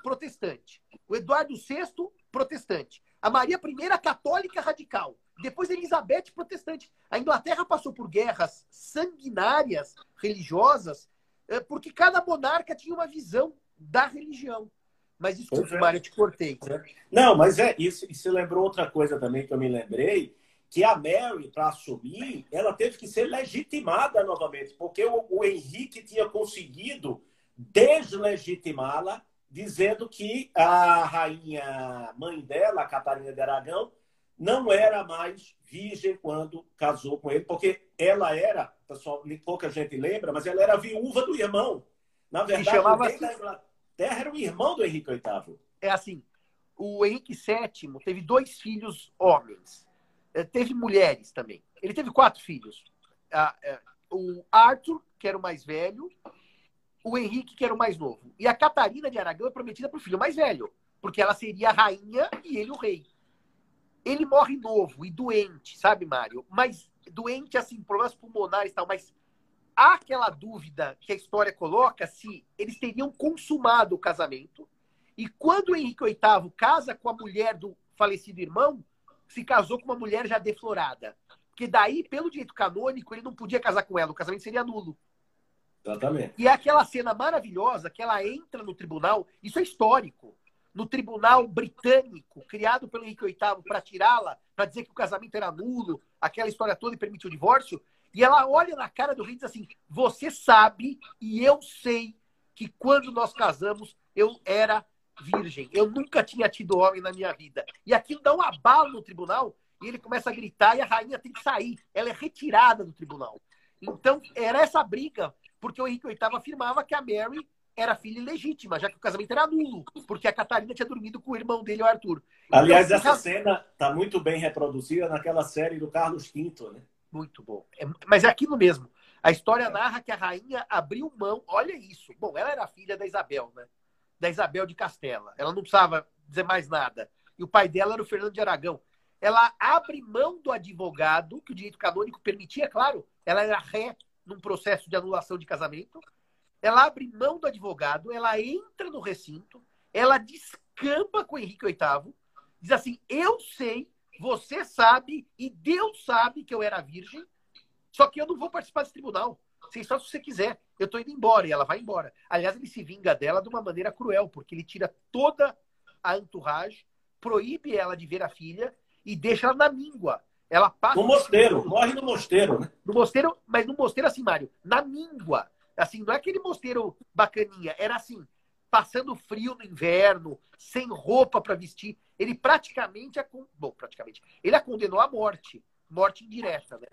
A: protestante. O Eduardo VI, protestante. A Maria I, católica radical. Depois Elizabeth, protestante. A Inglaterra passou por guerras sanguinárias, religiosas, eh, porque cada monarca tinha uma visão da religião. Mas desculpe, é. Mário, eu te cortei.
B: É. Não, mas é isso. E você lembrou outra coisa também que eu me lembrei, que a Mary, para assumir, ela teve que ser legitimada novamente, porque o, o Henrique tinha conseguido deslegitimá-la dizendo que a rainha mãe dela, a Catarina de Aragão, não era mais virgem quando casou com ele, porque ela era, pessoal, pouca gente lembra, mas ela era viúva do irmão. Na verdade, o rei da Inglaterra era o irmão do Henrique VIII.
A: É assim, o Henrique VII teve dois filhos homens. É, teve mulheres também. Ele teve quatro filhos. É, o Arthur, que era o mais velho, o Henrique, que era o mais novo. E a Catarina de Aragão é prometida para o filho mais velho, porque ela seria a rainha e ele o rei. Ele morre novo e doente, sabe, Mário? Mas doente, assim, problemas pulmonares e tal, mas há aquela dúvida que a história coloca se eles teriam consumado o casamento. E quando Henrique VIII casa com a mulher do falecido irmão, se casou com uma mulher já deflorada. Porque daí, pelo direito canônico, ele não podia casar com ela, o casamento seria nulo.
B: Exatamente.
A: E é aquela cena maravilhosa que ela entra no tribunal, isso é histórico, no tribunal britânico, criado pelo Henrique VIII para tirá-la, para dizer que o casamento era nulo, aquela história toda e permitiu o divórcio. E ela olha na cara do rei e diz assim: Você sabe e eu sei que quando nós casamos eu era virgem. Eu nunca tinha tido homem na minha vida. E aquilo dá um abalo no tribunal e ele começa a gritar e a rainha tem que sair. Ela é retirada do tribunal. Então, era essa briga porque o Henrique VIII afirmava que a Mary era filha ilegítima, já que o casamento era nulo, porque a Catarina tinha dormido com o irmão dele, o Arthur.
B: Aliás, então, essa cena está muito bem reproduzida naquela série do Carlos V, né?
A: Muito bom. É, mas é aquilo mesmo. A história narra que a rainha abriu mão. Olha isso. Bom, ela era filha da Isabel, né? Da Isabel de Castela. Ela não precisava dizer mais nada. E o pai dela era o Fernando de Aragão. Ela abre mão do advogado, que o direito canônico permitia, claro. Ela era ré num processo de anulação de casamento, ela abre mão do advogado, ela entra no recinto, ela descamba com Henrique VIII, diz assim: Eu sei, você sabe e Deus sabe que eu era virgem, só que eu não vou participar desse tribunal. Você só se você quiser. Eu tô indo embora. E ela vai embora. Aliás, ele se vinga dela de uma maneira cruel, porque ele tira toda a entourage, proíbe ela de ver a filha e deixa ela na míngua. Ela passa.
B: No mosteiro, morre no mosteiro, né?
A: No mosteiro, mas no mosteiro assim, Mário, na míngua. Assim, não é aquele mosteiro bacaninha, era assim, passando frio no inverno, sem roupa para vestir. Ele praticamente, a, bom, praticamente, ele a condenou à morte, morte indireta, né?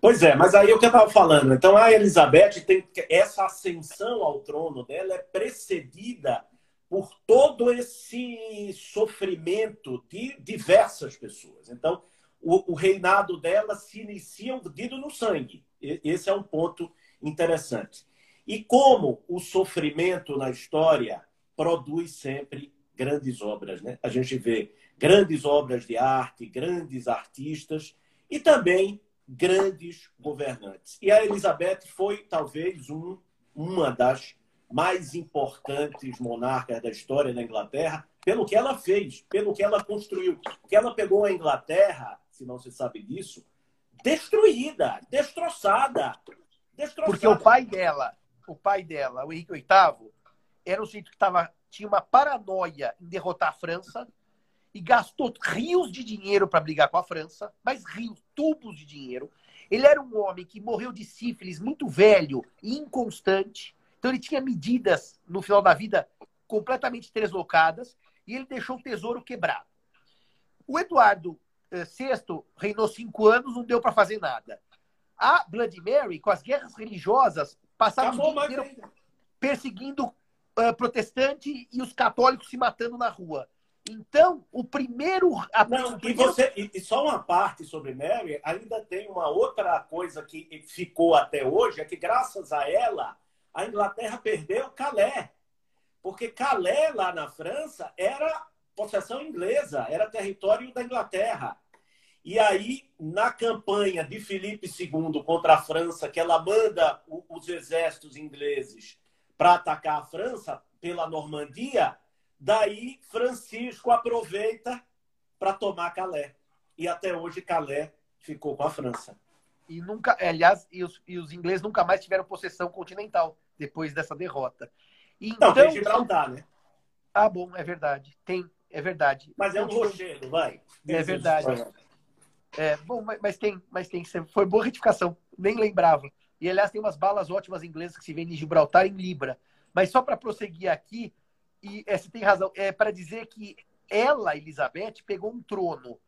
B: Pois é, mas aí é o que eu estava falando. Então a Elizabeth tem essa ascensão ao trono dela é precedida por todo esse sofrimento de diversas pessoas. Então, o, o reinado dela se inicia hundido no sangue. Esse é um ponto interessante. E como o sofrimento na história produz sempre grandes obras. Né? A gente vê grandes obras de arte, grandes artistas e também grandes governantes. E a Elizabeth foi talvez um, uma das mais importantes monarcas da história da Inglaterra, pelo que ela fez, pelo que ela construiu. Que ela pegou a Inglaterra, se não se sabe disso, destruída, destroçada, destroçada.
A: Porque o pai dela, o pai dela, o Henrique VIII, era um sujeito que tava, tinha uma paranoia em derrotar a França e gastou rios de dinheiro para brigar com a França, mas rios, tubos de dinheiro. Ele era um homem que morreu de sífilis muito velho e inconstante. Então ele tinha medidas no final da vida completamente deslocadas e ele deixou o tesouro quebrado. O Eduardo VI eh, reinou cinco anos, não deu para fazer nada. A Blood Mary, com as guerras religiosas, passava Acabou, o dia inteiro perseguindo uh, protestante e os católicos se matando na rua. Então, o primeiro.
B: Não, e, você, e só uma parte sobre Mary, ainda tem uma outra coisa que ficou até hoje, é que graças a ela, a Inglaterra perdeu Calais. Porque Calais, lá na França, era possessão inglesa, era território da Inglaterra. E aí, na campanha de Filipe II contra a França, que ela manda os exércitos ingleses para atacar a França pela Normandia, daí Francisco aproveita para tomar Calais. E até hoje Calais ficou com a França.
A: E nunca, é, aliás, e os, e os ingleses nunca mais tiveram possessão continental depois dessa derrota.
B: Então, Não, tem Gibraltar, né?
A: Ah, bom, é verdade. Tem, é verdade.
B: Mas é um rochedo, vai.
A: É verdade. É, bom, mas, mas, tem, mas tem. Foi boa retificação. Nem lembrava. E, aliás, tem umas balas ótimas inglesas que se vendem em Gibraltar em Libra. Mas só para prosseguir aqui, e é, você tem razão, é para dizer que ela, Elizabeth, pegou um trono.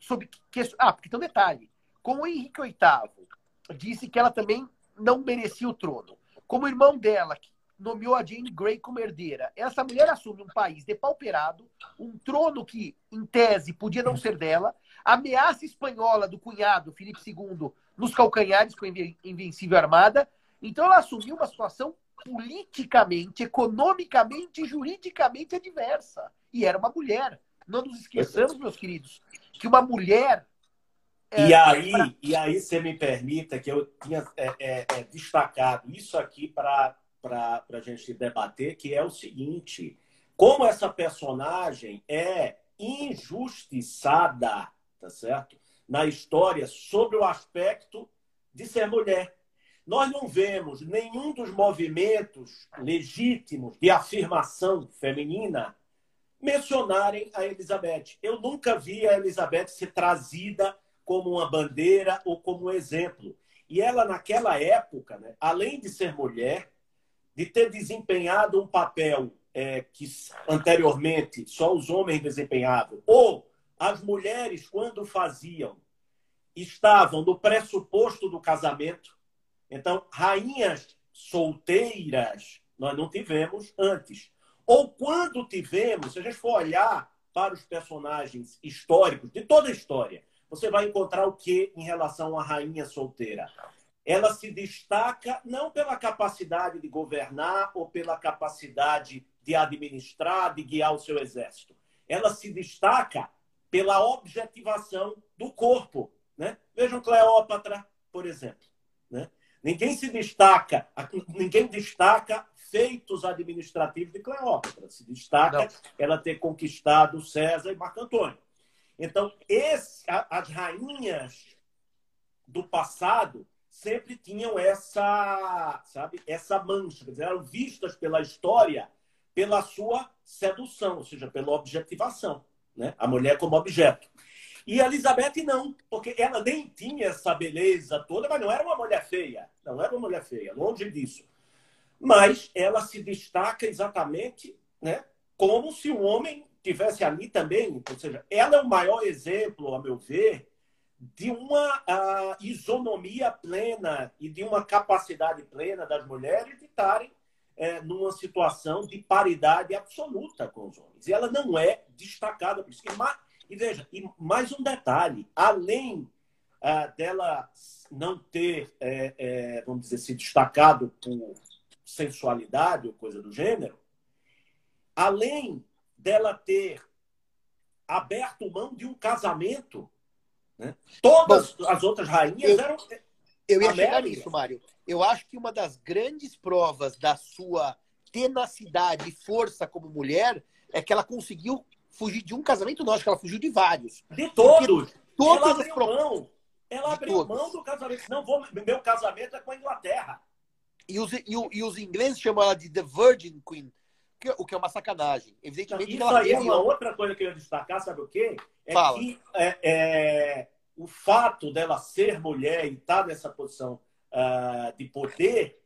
A: Sobre que, ah, porque tem um detalhe. Como Henrique VIII disse que ela também não merecia o trono. Como o irmão dela, que nomeou a Jane Grey como herdeira. Essa mulher assume um país depauperado, um trono que, em tese, podia não ser dela, ameaça espanhola do cunhado, Felipe II, nos calcanhares com a Invencível Armada. Então, ela assumiu uma situação politicamente, economicamente e juridicamente adversa. E era uma mulher. Não nos esqueçamos, meus queridos, que uma mulher.
B: É, e aí, pra... e aí, você me permita que eu tinha é, é destacado isso aqui para a gente debater, que é o seguinte: como essa personagem é injustiçada tá certo? Na história sobre o aspecto de ser mulher. Nós não vemos nenhum dos movimentos legítimos de afirmação feminina mencionarem a Elizabeth. Eu nunca vi a Elizabeth ser trazida como uma bandeira ou como um exemplo. E ela, naquela época, né, além de ser mulher, de ter desempenhado um papel é, que anteriormente só os homens desempenhavam, ou as mulheres, quando faziam, estavam no pressuposto do casamento. Então, rainhas solteiras nós não tivemos antes. Ou quando tivemos, se a gente for olhar para os personagens históricos de toda a história, você vai encontrar o que em relação à rainha solteira? Ela se destaca não pela capacidade de governar ou pela capacidade de administrar, de guiar o seu exército. Ela se destaca pela objetivação do corpo. Né? Vejam Cleópatra, por exemplo. Né? Ninguém se destaca, ninguém destaca feitos administrativos de Cleópatra. Se destaca Não. ela ter conquistado César e Marco Antônio. Então, esse, as rainhas do passado sempre tinham essa, sabe, essa mancha, dizer, eram vistas pela história pela sua sedução, ou seja, pela objetivação né? a mulher como objeto. E a Elizabeth não, porque ela nem tinha essa beleza toda, mas não era uma mulher feia. Não era uma mulher feia, longe disso. Mas ela se destaca exatamente né, como se o homem tivesse ali também. Ou seja, ela é o maior exemplo, a meu ver, de uma uh, isonomia plena e de uma capacidade plena das mulheres de estarem é, numa situação de paridade absoluta com os homens. E ela não é destacada por isso. E, mais, e veja, e mais um detalhe: além ah, dela não ter, é, é, vamos dizer, se destacado por sensualidade ou coisa do gênero, além dela ter aberto mão de um casamento, né? todas Bom, as outras rainhas eu, eram.
A: Eu ia chegar nisso, Mário. Eu acho que uma das grandes provas da sua tenacidade e força como mulher é que ela conseguiu fugir de um casamento, não, acho que ela fugiu de vários.
B: De todos. Todos ela abriu pro... mão. Ela abriu mão do casamento. Não vou, meu casamento é com a Inglaterra.
A: E os, e, e os ingleses chamam ela de The Virgin Queen, que, o que é uma sacanagem. Evidentemente,
B: isso aí é uma outra coisa que eu ia destacar, sabe o quê? É
A: Fala.
B: que é, é, o fato dela ser mulher e estar tá nessa posição uh, de poder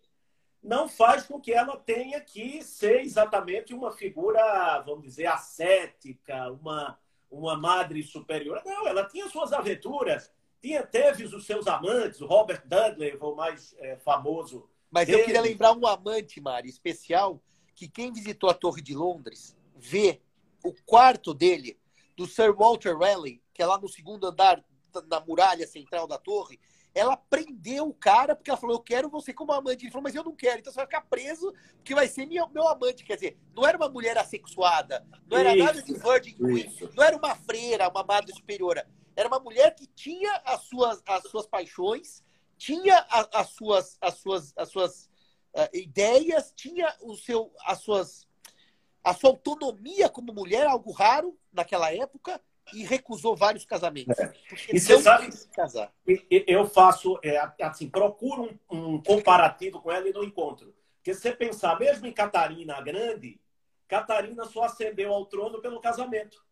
B: não faz com que ela tenha que ser exatamente uma figura, vamos dizer, ascética, uma, uma madre superior. Não, ela tinha suas aventuras, tinha, teve os seus amantes, o Robert Dudley, o mais é, famoso.
A: Mas eu queria lembrar um amante, Mari, especial, que quem visitou a Torre de Londres vê o quarto dele, do Sir Walter Raleigh, que é lá no segundo andar na muralha central da torre, ela prendeu o cara porque ela falou: Eu quero você como amante. Ele falou: Mas eu não quero, então você vai ficar preso porque vai ser meu, meu amante. Quer dizer, não era uma mulher assexuada, não era isso, nada de Virgin Queen, não era uma freira, uma madre superiora. Era uma mulher que tinha as suas, as suas paixões, tinha as, as suas, as suas, as suas uh, ideias, tinha o seu, as suas, a sua autonomia como mulher, algo raro naquela época, e recusou vários casamentos. É.
B: E você sabe, casar. eu faço, é, assim, procuro um, um, comparativo com ela e não encontro. Porque se você pensar, mesmo em Catarina a Grande, Catarina só ascendeu ao trono pelo casamento.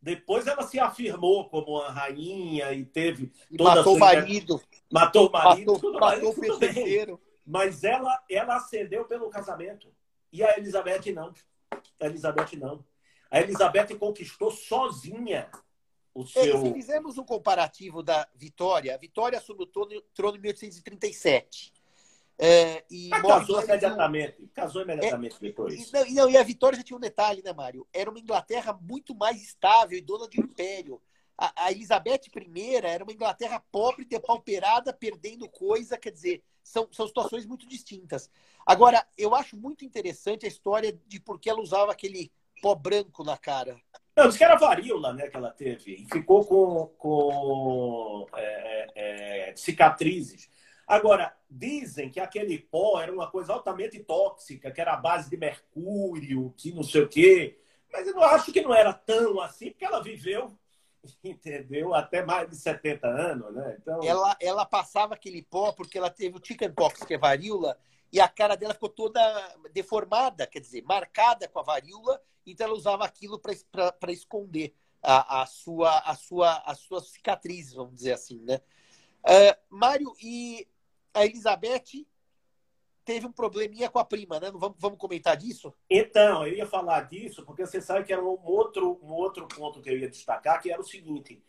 B: Depois ela se afirmou como uma rainha e teve
A: e toda matou a sua... o marido.
B: Matou o marido.
A: Matou, tudo matou o feiticeiro.
B: Mas ela, ela ascendeu pelo casamento. E a Elizabeth não. A Elizabeth não. A Elizabeth conquistou sozinha o seu.
A: se fizermos um comparativo da Vitória, a Vitória assumiu o trono em 1837. É,
B: e Mas casou imediatamente. Casou imediatamente é, depois.
A: E, não, e a Vitória já tinha um detalhe, né, Mário? Era uma Inglaterra muito mais estável e dona de um império. A, a Elizabeth I era uma Inglaterra pobre, depauperada, perdendo coisa, quer dizer, são, são situações muito distintas. Agora, eu acho muito interessante a história de por que ela usava aquele pó branco na cara.
B: Não, diz que era varíola, né, que ela teve. E ficou com, com é, é, é, cicatrizes. Agora, dizem que aquele pó era uma coisa altamente tóxica, que era a base de mercúrio, que não sei o quê. Mas eu não acho que não era tão assim, porque ela viveu [LAUGHS] entendeu? Até mais de 70 anos, né?
A: Então... Ela, ela passava aquele pó porque ela teve o chickenpox, que é varíola, e a cara dela ficou toda deformada, quer dizer, marcada com a varíola, então ela usava aquilo para esconder a, a, sua, a, sua, as suas cicatrizes, vamos dizer assim, né? Uh, Mário, e a Elizabeth teve um probleminha com a prima, né? Vamos, vamos comentar disso?
B: Então, eu ia falar disso, porque você sabe que era um outro, um outro ponto que eu ia destacar, que era o seguinte: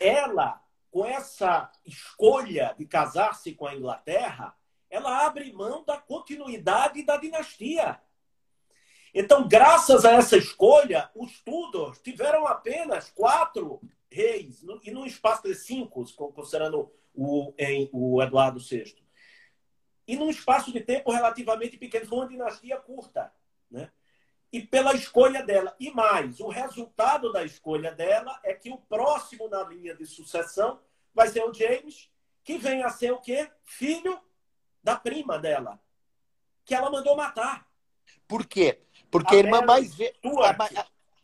B: ela, com essa escolha de casar-se com a Inglaterra, ela abre mão da continuidade da dinastia. Então, graças a essa escolha, os Tudors tiveram apenas quatro reis, e num espaço de cinco, considerando o, em, o Eduardo VI e num espaço de tempo relativamente pequeno. Foi uma dinastia curta. Né? E pela escolha dela. E mais, o resultado da escolha dela é que o próximo na linha de sucessão vai ser o James, que vem a ser o quê? Filho da prima dela, que ela mandou matar.
A: Por quê? Porque a, a irmã mais velha.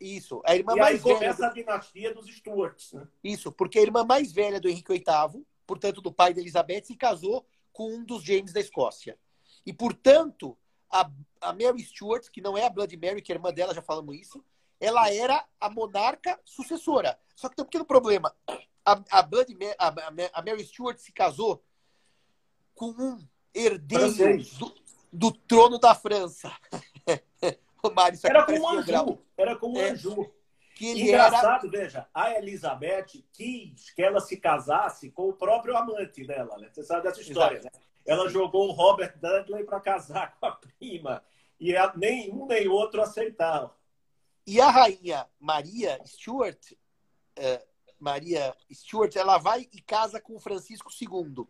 A: Isso, a irmã
B: e
A: mais
B: velha. começa a dinastia dos Stuarts. Né?
A: Isso, porque a irmã mais velha do Henrique VIII, portanto, do pai de Elizabeth, se casou com um dos James da Escócia. E, portanto, a, a Mary Stuart, que não é a Blood Mary, que é a irmã dela, já falamos isso, ela era a monarca sucessora. Só que tem um pequeno problema. A, a, Blood, a, a Mary Stuart se casou com um herdeiro do, do, trono da França. [LAUGHS]
B: Mário, era como um anjo. Era como um é. que ele Engraçado, era... veja, a Elizabeth quis que ela se casasse com o próprio amante dela, né? Você sabe dessa história, Exato. né? Ela jogou o Robert Dudley para casar [LAUGHS] com a prima e nem um nem outro aceitaram.
A: E a rainha Maria Stuart, uh, Maria Stuart, ela vai e casa com Francisco II,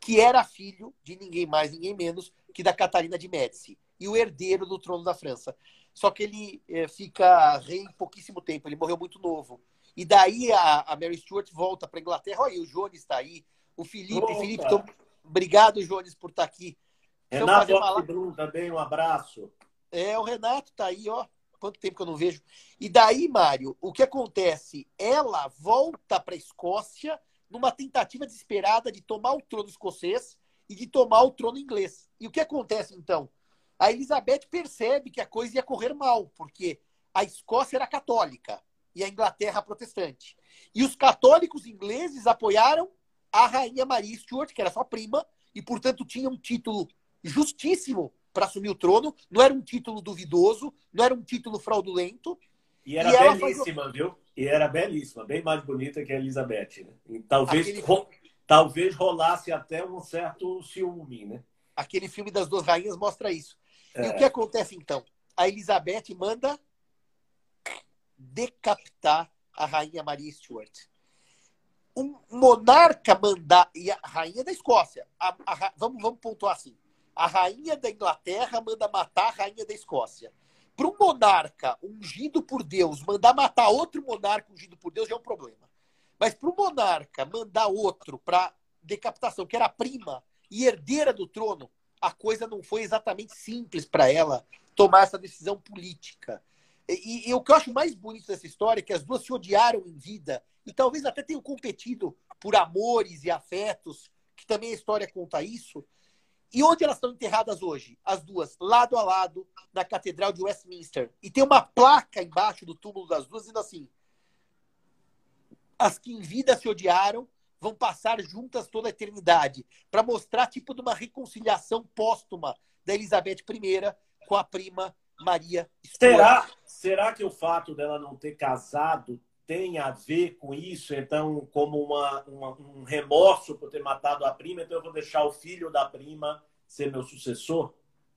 A: que era filho de ninguém mais, ninguém menos que da Catarina de Médici e o herdeiro do trono da França. Só que ele é, fica rei em pouquíssimo tempo, ele morreu muito novo. E daí a, a Mary Stuart volta para Inglaterra. Olha aí, o Jones está aí. O Felipe, Opa. Felipe, obrigado, Jones, por estar tá aqui.
B: Renato uma... Também, um abraço.
A: É, o Renato está aí, ó. Quanto tempo que eu não vejo. E daí, Mário, o que acontece? Ela volta para a Escócia numa tentativa desesperada de tomar o trono escocês e de tomar o trono inglês. E o que acontece então? a Elizabeth percebe que a coisa ia correr mal, porque a Escócia era católica e a Inglaterra protestante. E os católicos ingleses apoiaram a rainha Maria Stuart, que era sua prima, e portanto tinha um título justíssimo para assumir o trono. Não era um título duvidoso, não era um título fraudulento.
B: E era e belíssima, faz... viu? E era belíssima, bem mais bonita que a Elizabeth. Né? Talvez, Aquele... ro... talvez rolasse até um certo ciúme, né?
A: Aquele filme das duas rainhas mostra isso. É. E o que acontece então? A Elizabeth manda decapitar a rainha Maria Stuart. Um monarca mandar. E a rainha da Escócia. A, a, vamos, vamos pontuar assim. A rainha da Inglaterra manda matar a rainha da Escócia. Para um monarca ungido por Deus mandar matar outro monarca ungido por Deus já é um problema. Mas para um monarca mandar outro para decapitação, que era prima e herdeira do trono, a coisa não foi exatamente simples para ela tomar essa decisão política. E, e, o que eu acho mais bonito dessa história é que as duas se odiaram em vida e talvez até tenham competido por amores e afetos, que também a história conta isso. E onde elas estão enterradas hoje? As duas, lado a lado, na Catedral de Westminster. E tem uma placa embaixo do túmulo das duas dizendo assim: As que em vida se odiaram vão passar juntas toda a eternidade, para mostrar tipo de uma reconciliação póstuma da Elizabeth I com a prima Maria
B: Stuart. Será, será que o fato dela não ter casado tem a ver com isso? Então, como uma, uma, um remorso por ter matado a prima, então eu vou deixar o filho da prima ser meu sucessor?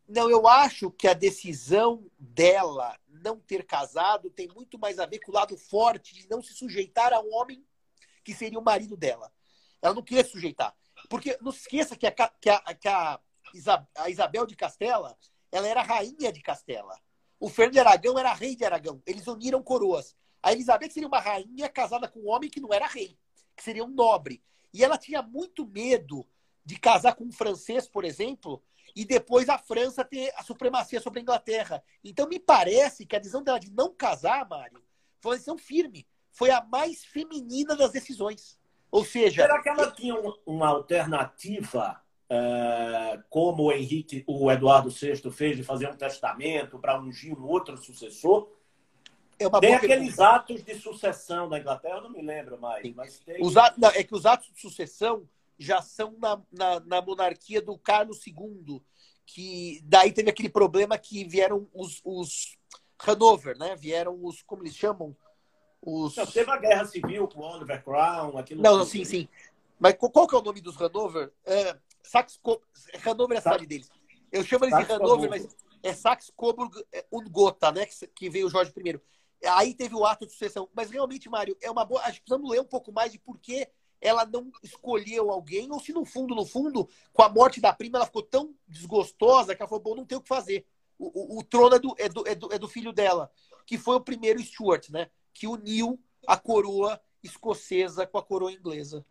A: Não, eu acho que a decisão dela não ter casado tem muito mais a ver com o lado forte de não se sujeitar a um homem que seria o marido dela. Ela não queria se sujeitar. Porque não se esqueça que a, que a, que a, Isabel de Castela ela era rainha de Castela. O Fernando de Aragão era rei de Aragão. Eles uniram coroas. A Elizabeth seria uma rainha casada com um homem que não era rei, que seria um nobre. E ela tinha muito medo de casar com um francês, por exemplo, e depois a França ter a supremacia sobre a Inglaterra. Então me parece que a decisão dela de não casar, Mário, foi uma decisão firme. Foi a mais feminina das decisões. Ou seja.
B: Será que ela tinha uma alternativa, uh, como o Henrique, o Eduardo VI fez, de fazer um testamento para ungir um outro sucessor? É uma tem aqueles pergunta. atos de sucessão na Inglaterra, eu não me lembro mais. Mas tem...
A: os atos, não, é que os atos de sucessão já são na, na, na monarquia do Carlos II, que daí teve aquele problema que vieram os, os Hanover, né? Vieram os, como eles chamam?
B: Os... Não, teve a guerra civil com o Oliver Crown, aquilo.
A: Não, não sim, sim. Mas qual que é o nome dos Hanover? É, Sax. Hanover é a cidade deles. Eu chamo eles de Hanover, mas é Sax Coburg é, né? Que veio o Jorge I. Aí teve o ato de sucessão. Mas realmente, Mário, é uma boa. Acho que precisamos ler um pouco mais de por que ela não escolheu alguém, ou se no fundo, no fundo, com a morte da prima, ela ficou tão desgostosa que ela falou: bom, não tem o que fazer. O, o, o trono é do, é, do, é, do, é do filho dela, que foi o primeiro Stuart, né? que uniu a coroa escocesa com a coroa inglesa.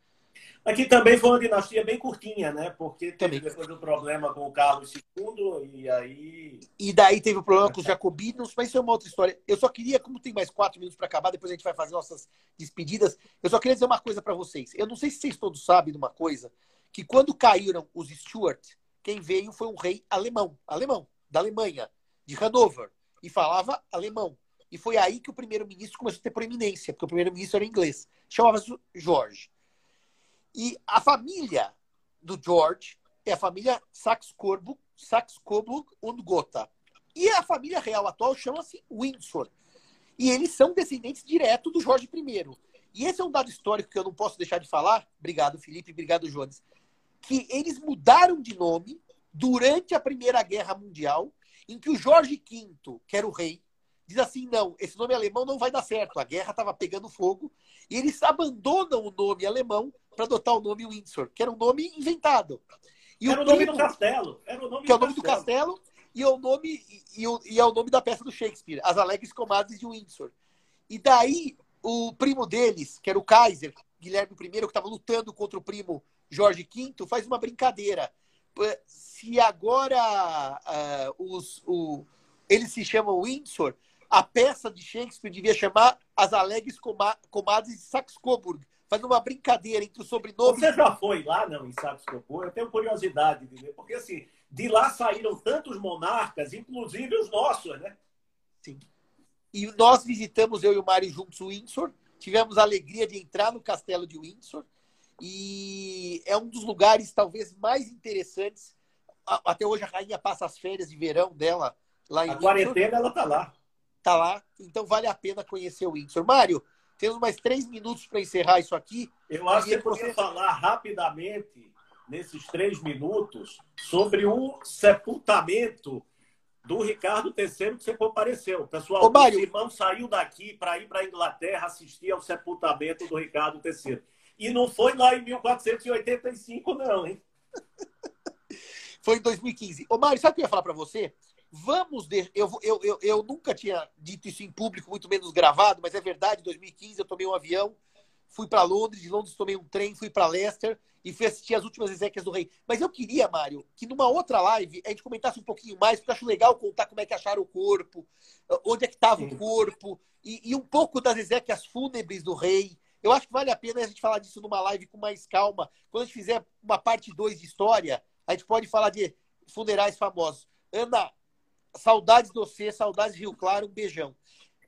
B: Aqui também foi uma dinastia bem curtinha, né? Porque teve também. depois o um problema com o Carlos II e aí.
A: E daí teve o problema com os jacobinos, mas isso é uma outra história. Eu só queria, como tem mais quatro minutos para acabar, depois a gente vai fazer nossas despedidas. Eu só queria dizer uma coisa para vocês. Eu não sei se vocês todos sabem de uma coisa, que quando caíram os Stuart, quem veio foi um rei alemão, alemão, da Alemanha, de Hanover, e falava alemão. E foi aí que o primeiro-ministro começou a ter proeminência, porque o primeiro-ministro era inglês. Chamava-se George. E a família do George é a família Saxe-Coburg Saxe und Gotha. E a família real atual chama-se Windsor. E eles são descendentes direto do Jorge I. E esse é um dado histórico que eu não posso deixar de falar. Obrigado, Felipe. Obrigado, Jones. Que eles mudaram de nome durante a Primeira Guerra Mundial, em que o Jorge V, que era o rei, diz assim: não, esse nome alemão não vai dar certo. A guerra estava pegando fogo. E eles abandonam o nome alemão para adotar o nome Windsor, que era um nome inventado.
B: E era o, nome do castelo. Era o nome
A: que é o nome do castelo e é o nome e, e é o nome da peça do Shakespeare, As Alegres Comadres de Windsor. E daí o primo deles, que era o Kaiser, Guilherme I, que estava lutando contra o primo Jorge V, faz uma brincadeira. Se agora uh, os, o, eles se chamam Windsor, a peça de Shakespeare devia chamar As Alegres Comadres de Saxe-Coburg, fazendo uma brincadeira entre o sobrenome.
B: Você já foi lá, não, em Saxe-Coburg? Eu tenho curiosidade de ver, porque assim, de lá saíram tantos monarcas, inclusive os nossos, né?
A: Sim. E nós visitamos, eu e o Mário juntos, o Windsor. Tivemos a alegria de entrar no castelo de Windsor. E é um dos lugares talvez mais interessantes. Até hoje a rainha passa as férias de verão dela lá em
B: A Windsor. quarentena ela tá lá.
A: Tá lá. Então vale a pena conhecer o Windsor. Mário, temos mais três minutos para encerrar isso aqui.
B: Eu acho que você falar rapidamente nesses três minutos sobre o sepultamento do Ricardo III que você compareceu. Pessoal, Ô, Mário... o irmão saiu daqui para ir para a Inglaterra assistir ao sepultamento do Ricardo III. E não foi lá em 1485, não, hein? [LAUGHS]
A: foi em 2015. Ô, Mário, sabe o que eu ia falar para você? Vamos. De... Eu, eu, eu, eu nunca tinha dito isso em público, muito menos gravado, mas é verdade. Em 2015 eu tomei um avião, fui para Londres, de Londres tomei um trem, fui para Leicester e fui assistir as últimas exéquias do rei. Mas eu queria, Mário, que numa outra live a gente comentasse um pouquinho mais, porque eu acho legal contar como é que acharam o corpo, onde é que estava o corpo, e, e, um pouco das exéquias fúnebres do rei. Eu acho que vale a pena a gente falar disso numa live com mais calma. Quando a gente fizer uma parte 2 de história, a gente pode falar de funerais famosos. Ana, saudades do você, saudades de Rio Claro, um beijão.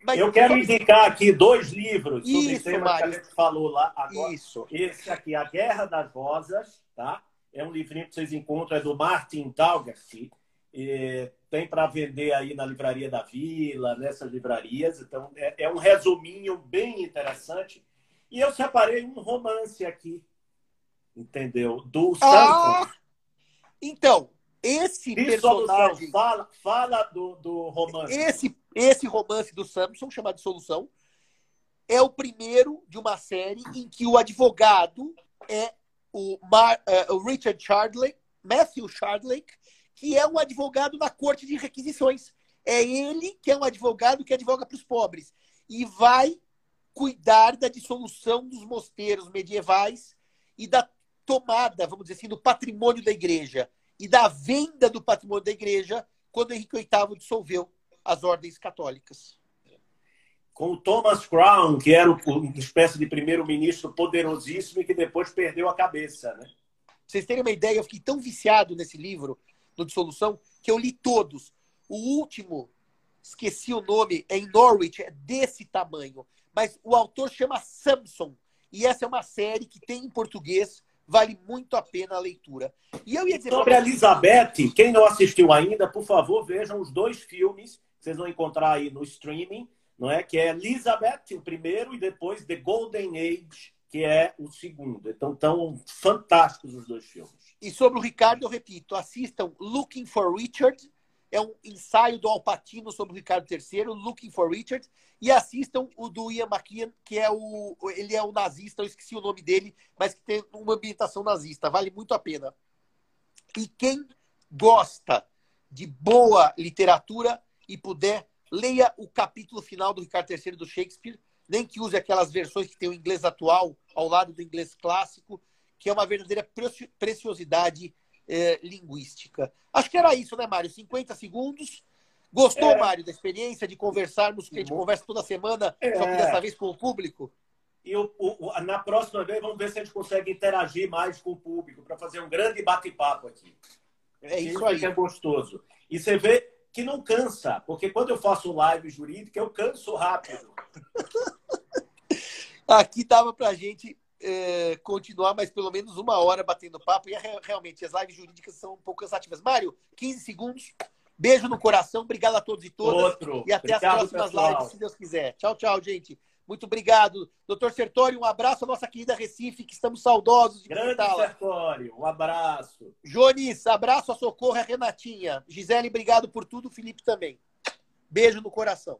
B: Mas eu quero indicar aqui dois livros
A: sobre Isso, o tema
B: Mário. que a gente falou lá agora. Isso. Esse aqui, A Guerra das Rosas, tá? É um livrinho que vocês encontram, é do Martin Talgerty. tem para vender aí na Livraria da Vila, nessas livrarias. Então, é, é, um resuminho bem interessante. E eu separei um romance aqui, entendeu? Do ah!
A: Então, esse personagem.
B: Fala, fala do, do romance.
A: Esse, esse romance do Samson, chamado Solução, é o primeiro de uma série em que o advogado é o, Mar, uh, o Richard Shardlake, Matthew Shardlake, que é um advogado na corte de requisições. É ele que é um advogado que advoga para os pobres. E vai cuidar da dissolução dos mosteiros medievais e da tomada, vamos dizer assim, do patrimônio da igreja e da venda do patrimônio da igreja quando Henrique VIII dissolveu as ordens católicas.
B: Com o Thomas Crown, que era uma espécie de primeiro-ministro poderosíssimo e que depois perdeu a cabeça, né?
A: Pra vocês terem uma ideia, eu fiquei tão viciado nesse livro, do Dissolução, que eu li todos. O último, esqueci o nome, é em Norwich, é desse tamanho. Mas o autor chama Samson. E essa é uma série que tem em português vale muito a pena a leitura.
B: E eu ia dizer sobre a Elizabeth, quem não assistiu ainda, por favor, vejam os dois filmes que vocês vão encontrar aí no streaming, não é? Que é Elizabeth, o primeiro, e depois The Golden Age, que é o segundo. Então, tão fantásticos os dois filmes.
A: E sobre o Ricardo, eu repito, assistam Looking for Richard, é um ensaio do Alpatino sobre o Ricardo III, Looking for Richard, e assistam o do Ian McKean, que é o ele é o nazista, eu esqueci o nome dele, mas que tem uma ambientação nazista, vale muito a pena. E quem gosta de boa literatura e puder, leia o capítulo final do Ricardo III do Shakespeare, nem que use aquelas versões que tem o inglês atual ao lado do inglês clássico, que é uma verdadeira preciosidade é, linguística. Acho que era isso, né, Mário? 50 segundos. Gostou, é... Mário, da experiência de conversarmos, que a gente conversa toda semana, é... só que dessa vez com o público?
B: E o, o, na próxima vez, vamos ver se a gente consegue interagir mais com o público, para fazer um grande bate-papo aqui. É isso aí. Que é gostoso. E você vê que não cansa, porque quando eu faço live jurídica, eu canso rápido. [LAUGHS]
A: Aqui dava para a gente é, continuar mais pelo menos uma hora batendo papo. E é, realmente, as lives jurídicas são um pouco cansativas. Mário, 15 segundos Beijo no coração, obrigado a todos e todas.
B: Outro.
A: E até
B: Obrigado,
A: as próximas
B: pessoal.
A: lives, se Deus quiser. Tchau, tchau, gente. Muito obrigado. Doutor Sertório, um abraço à nossa querida Recife, que estamos saudosos de
B: Grande. Sertório, um abraço.
A: Jones, abraço a Socorro e a Renatinha. Gisele, obrigado por tudo. Felipe também. Beijo no coração.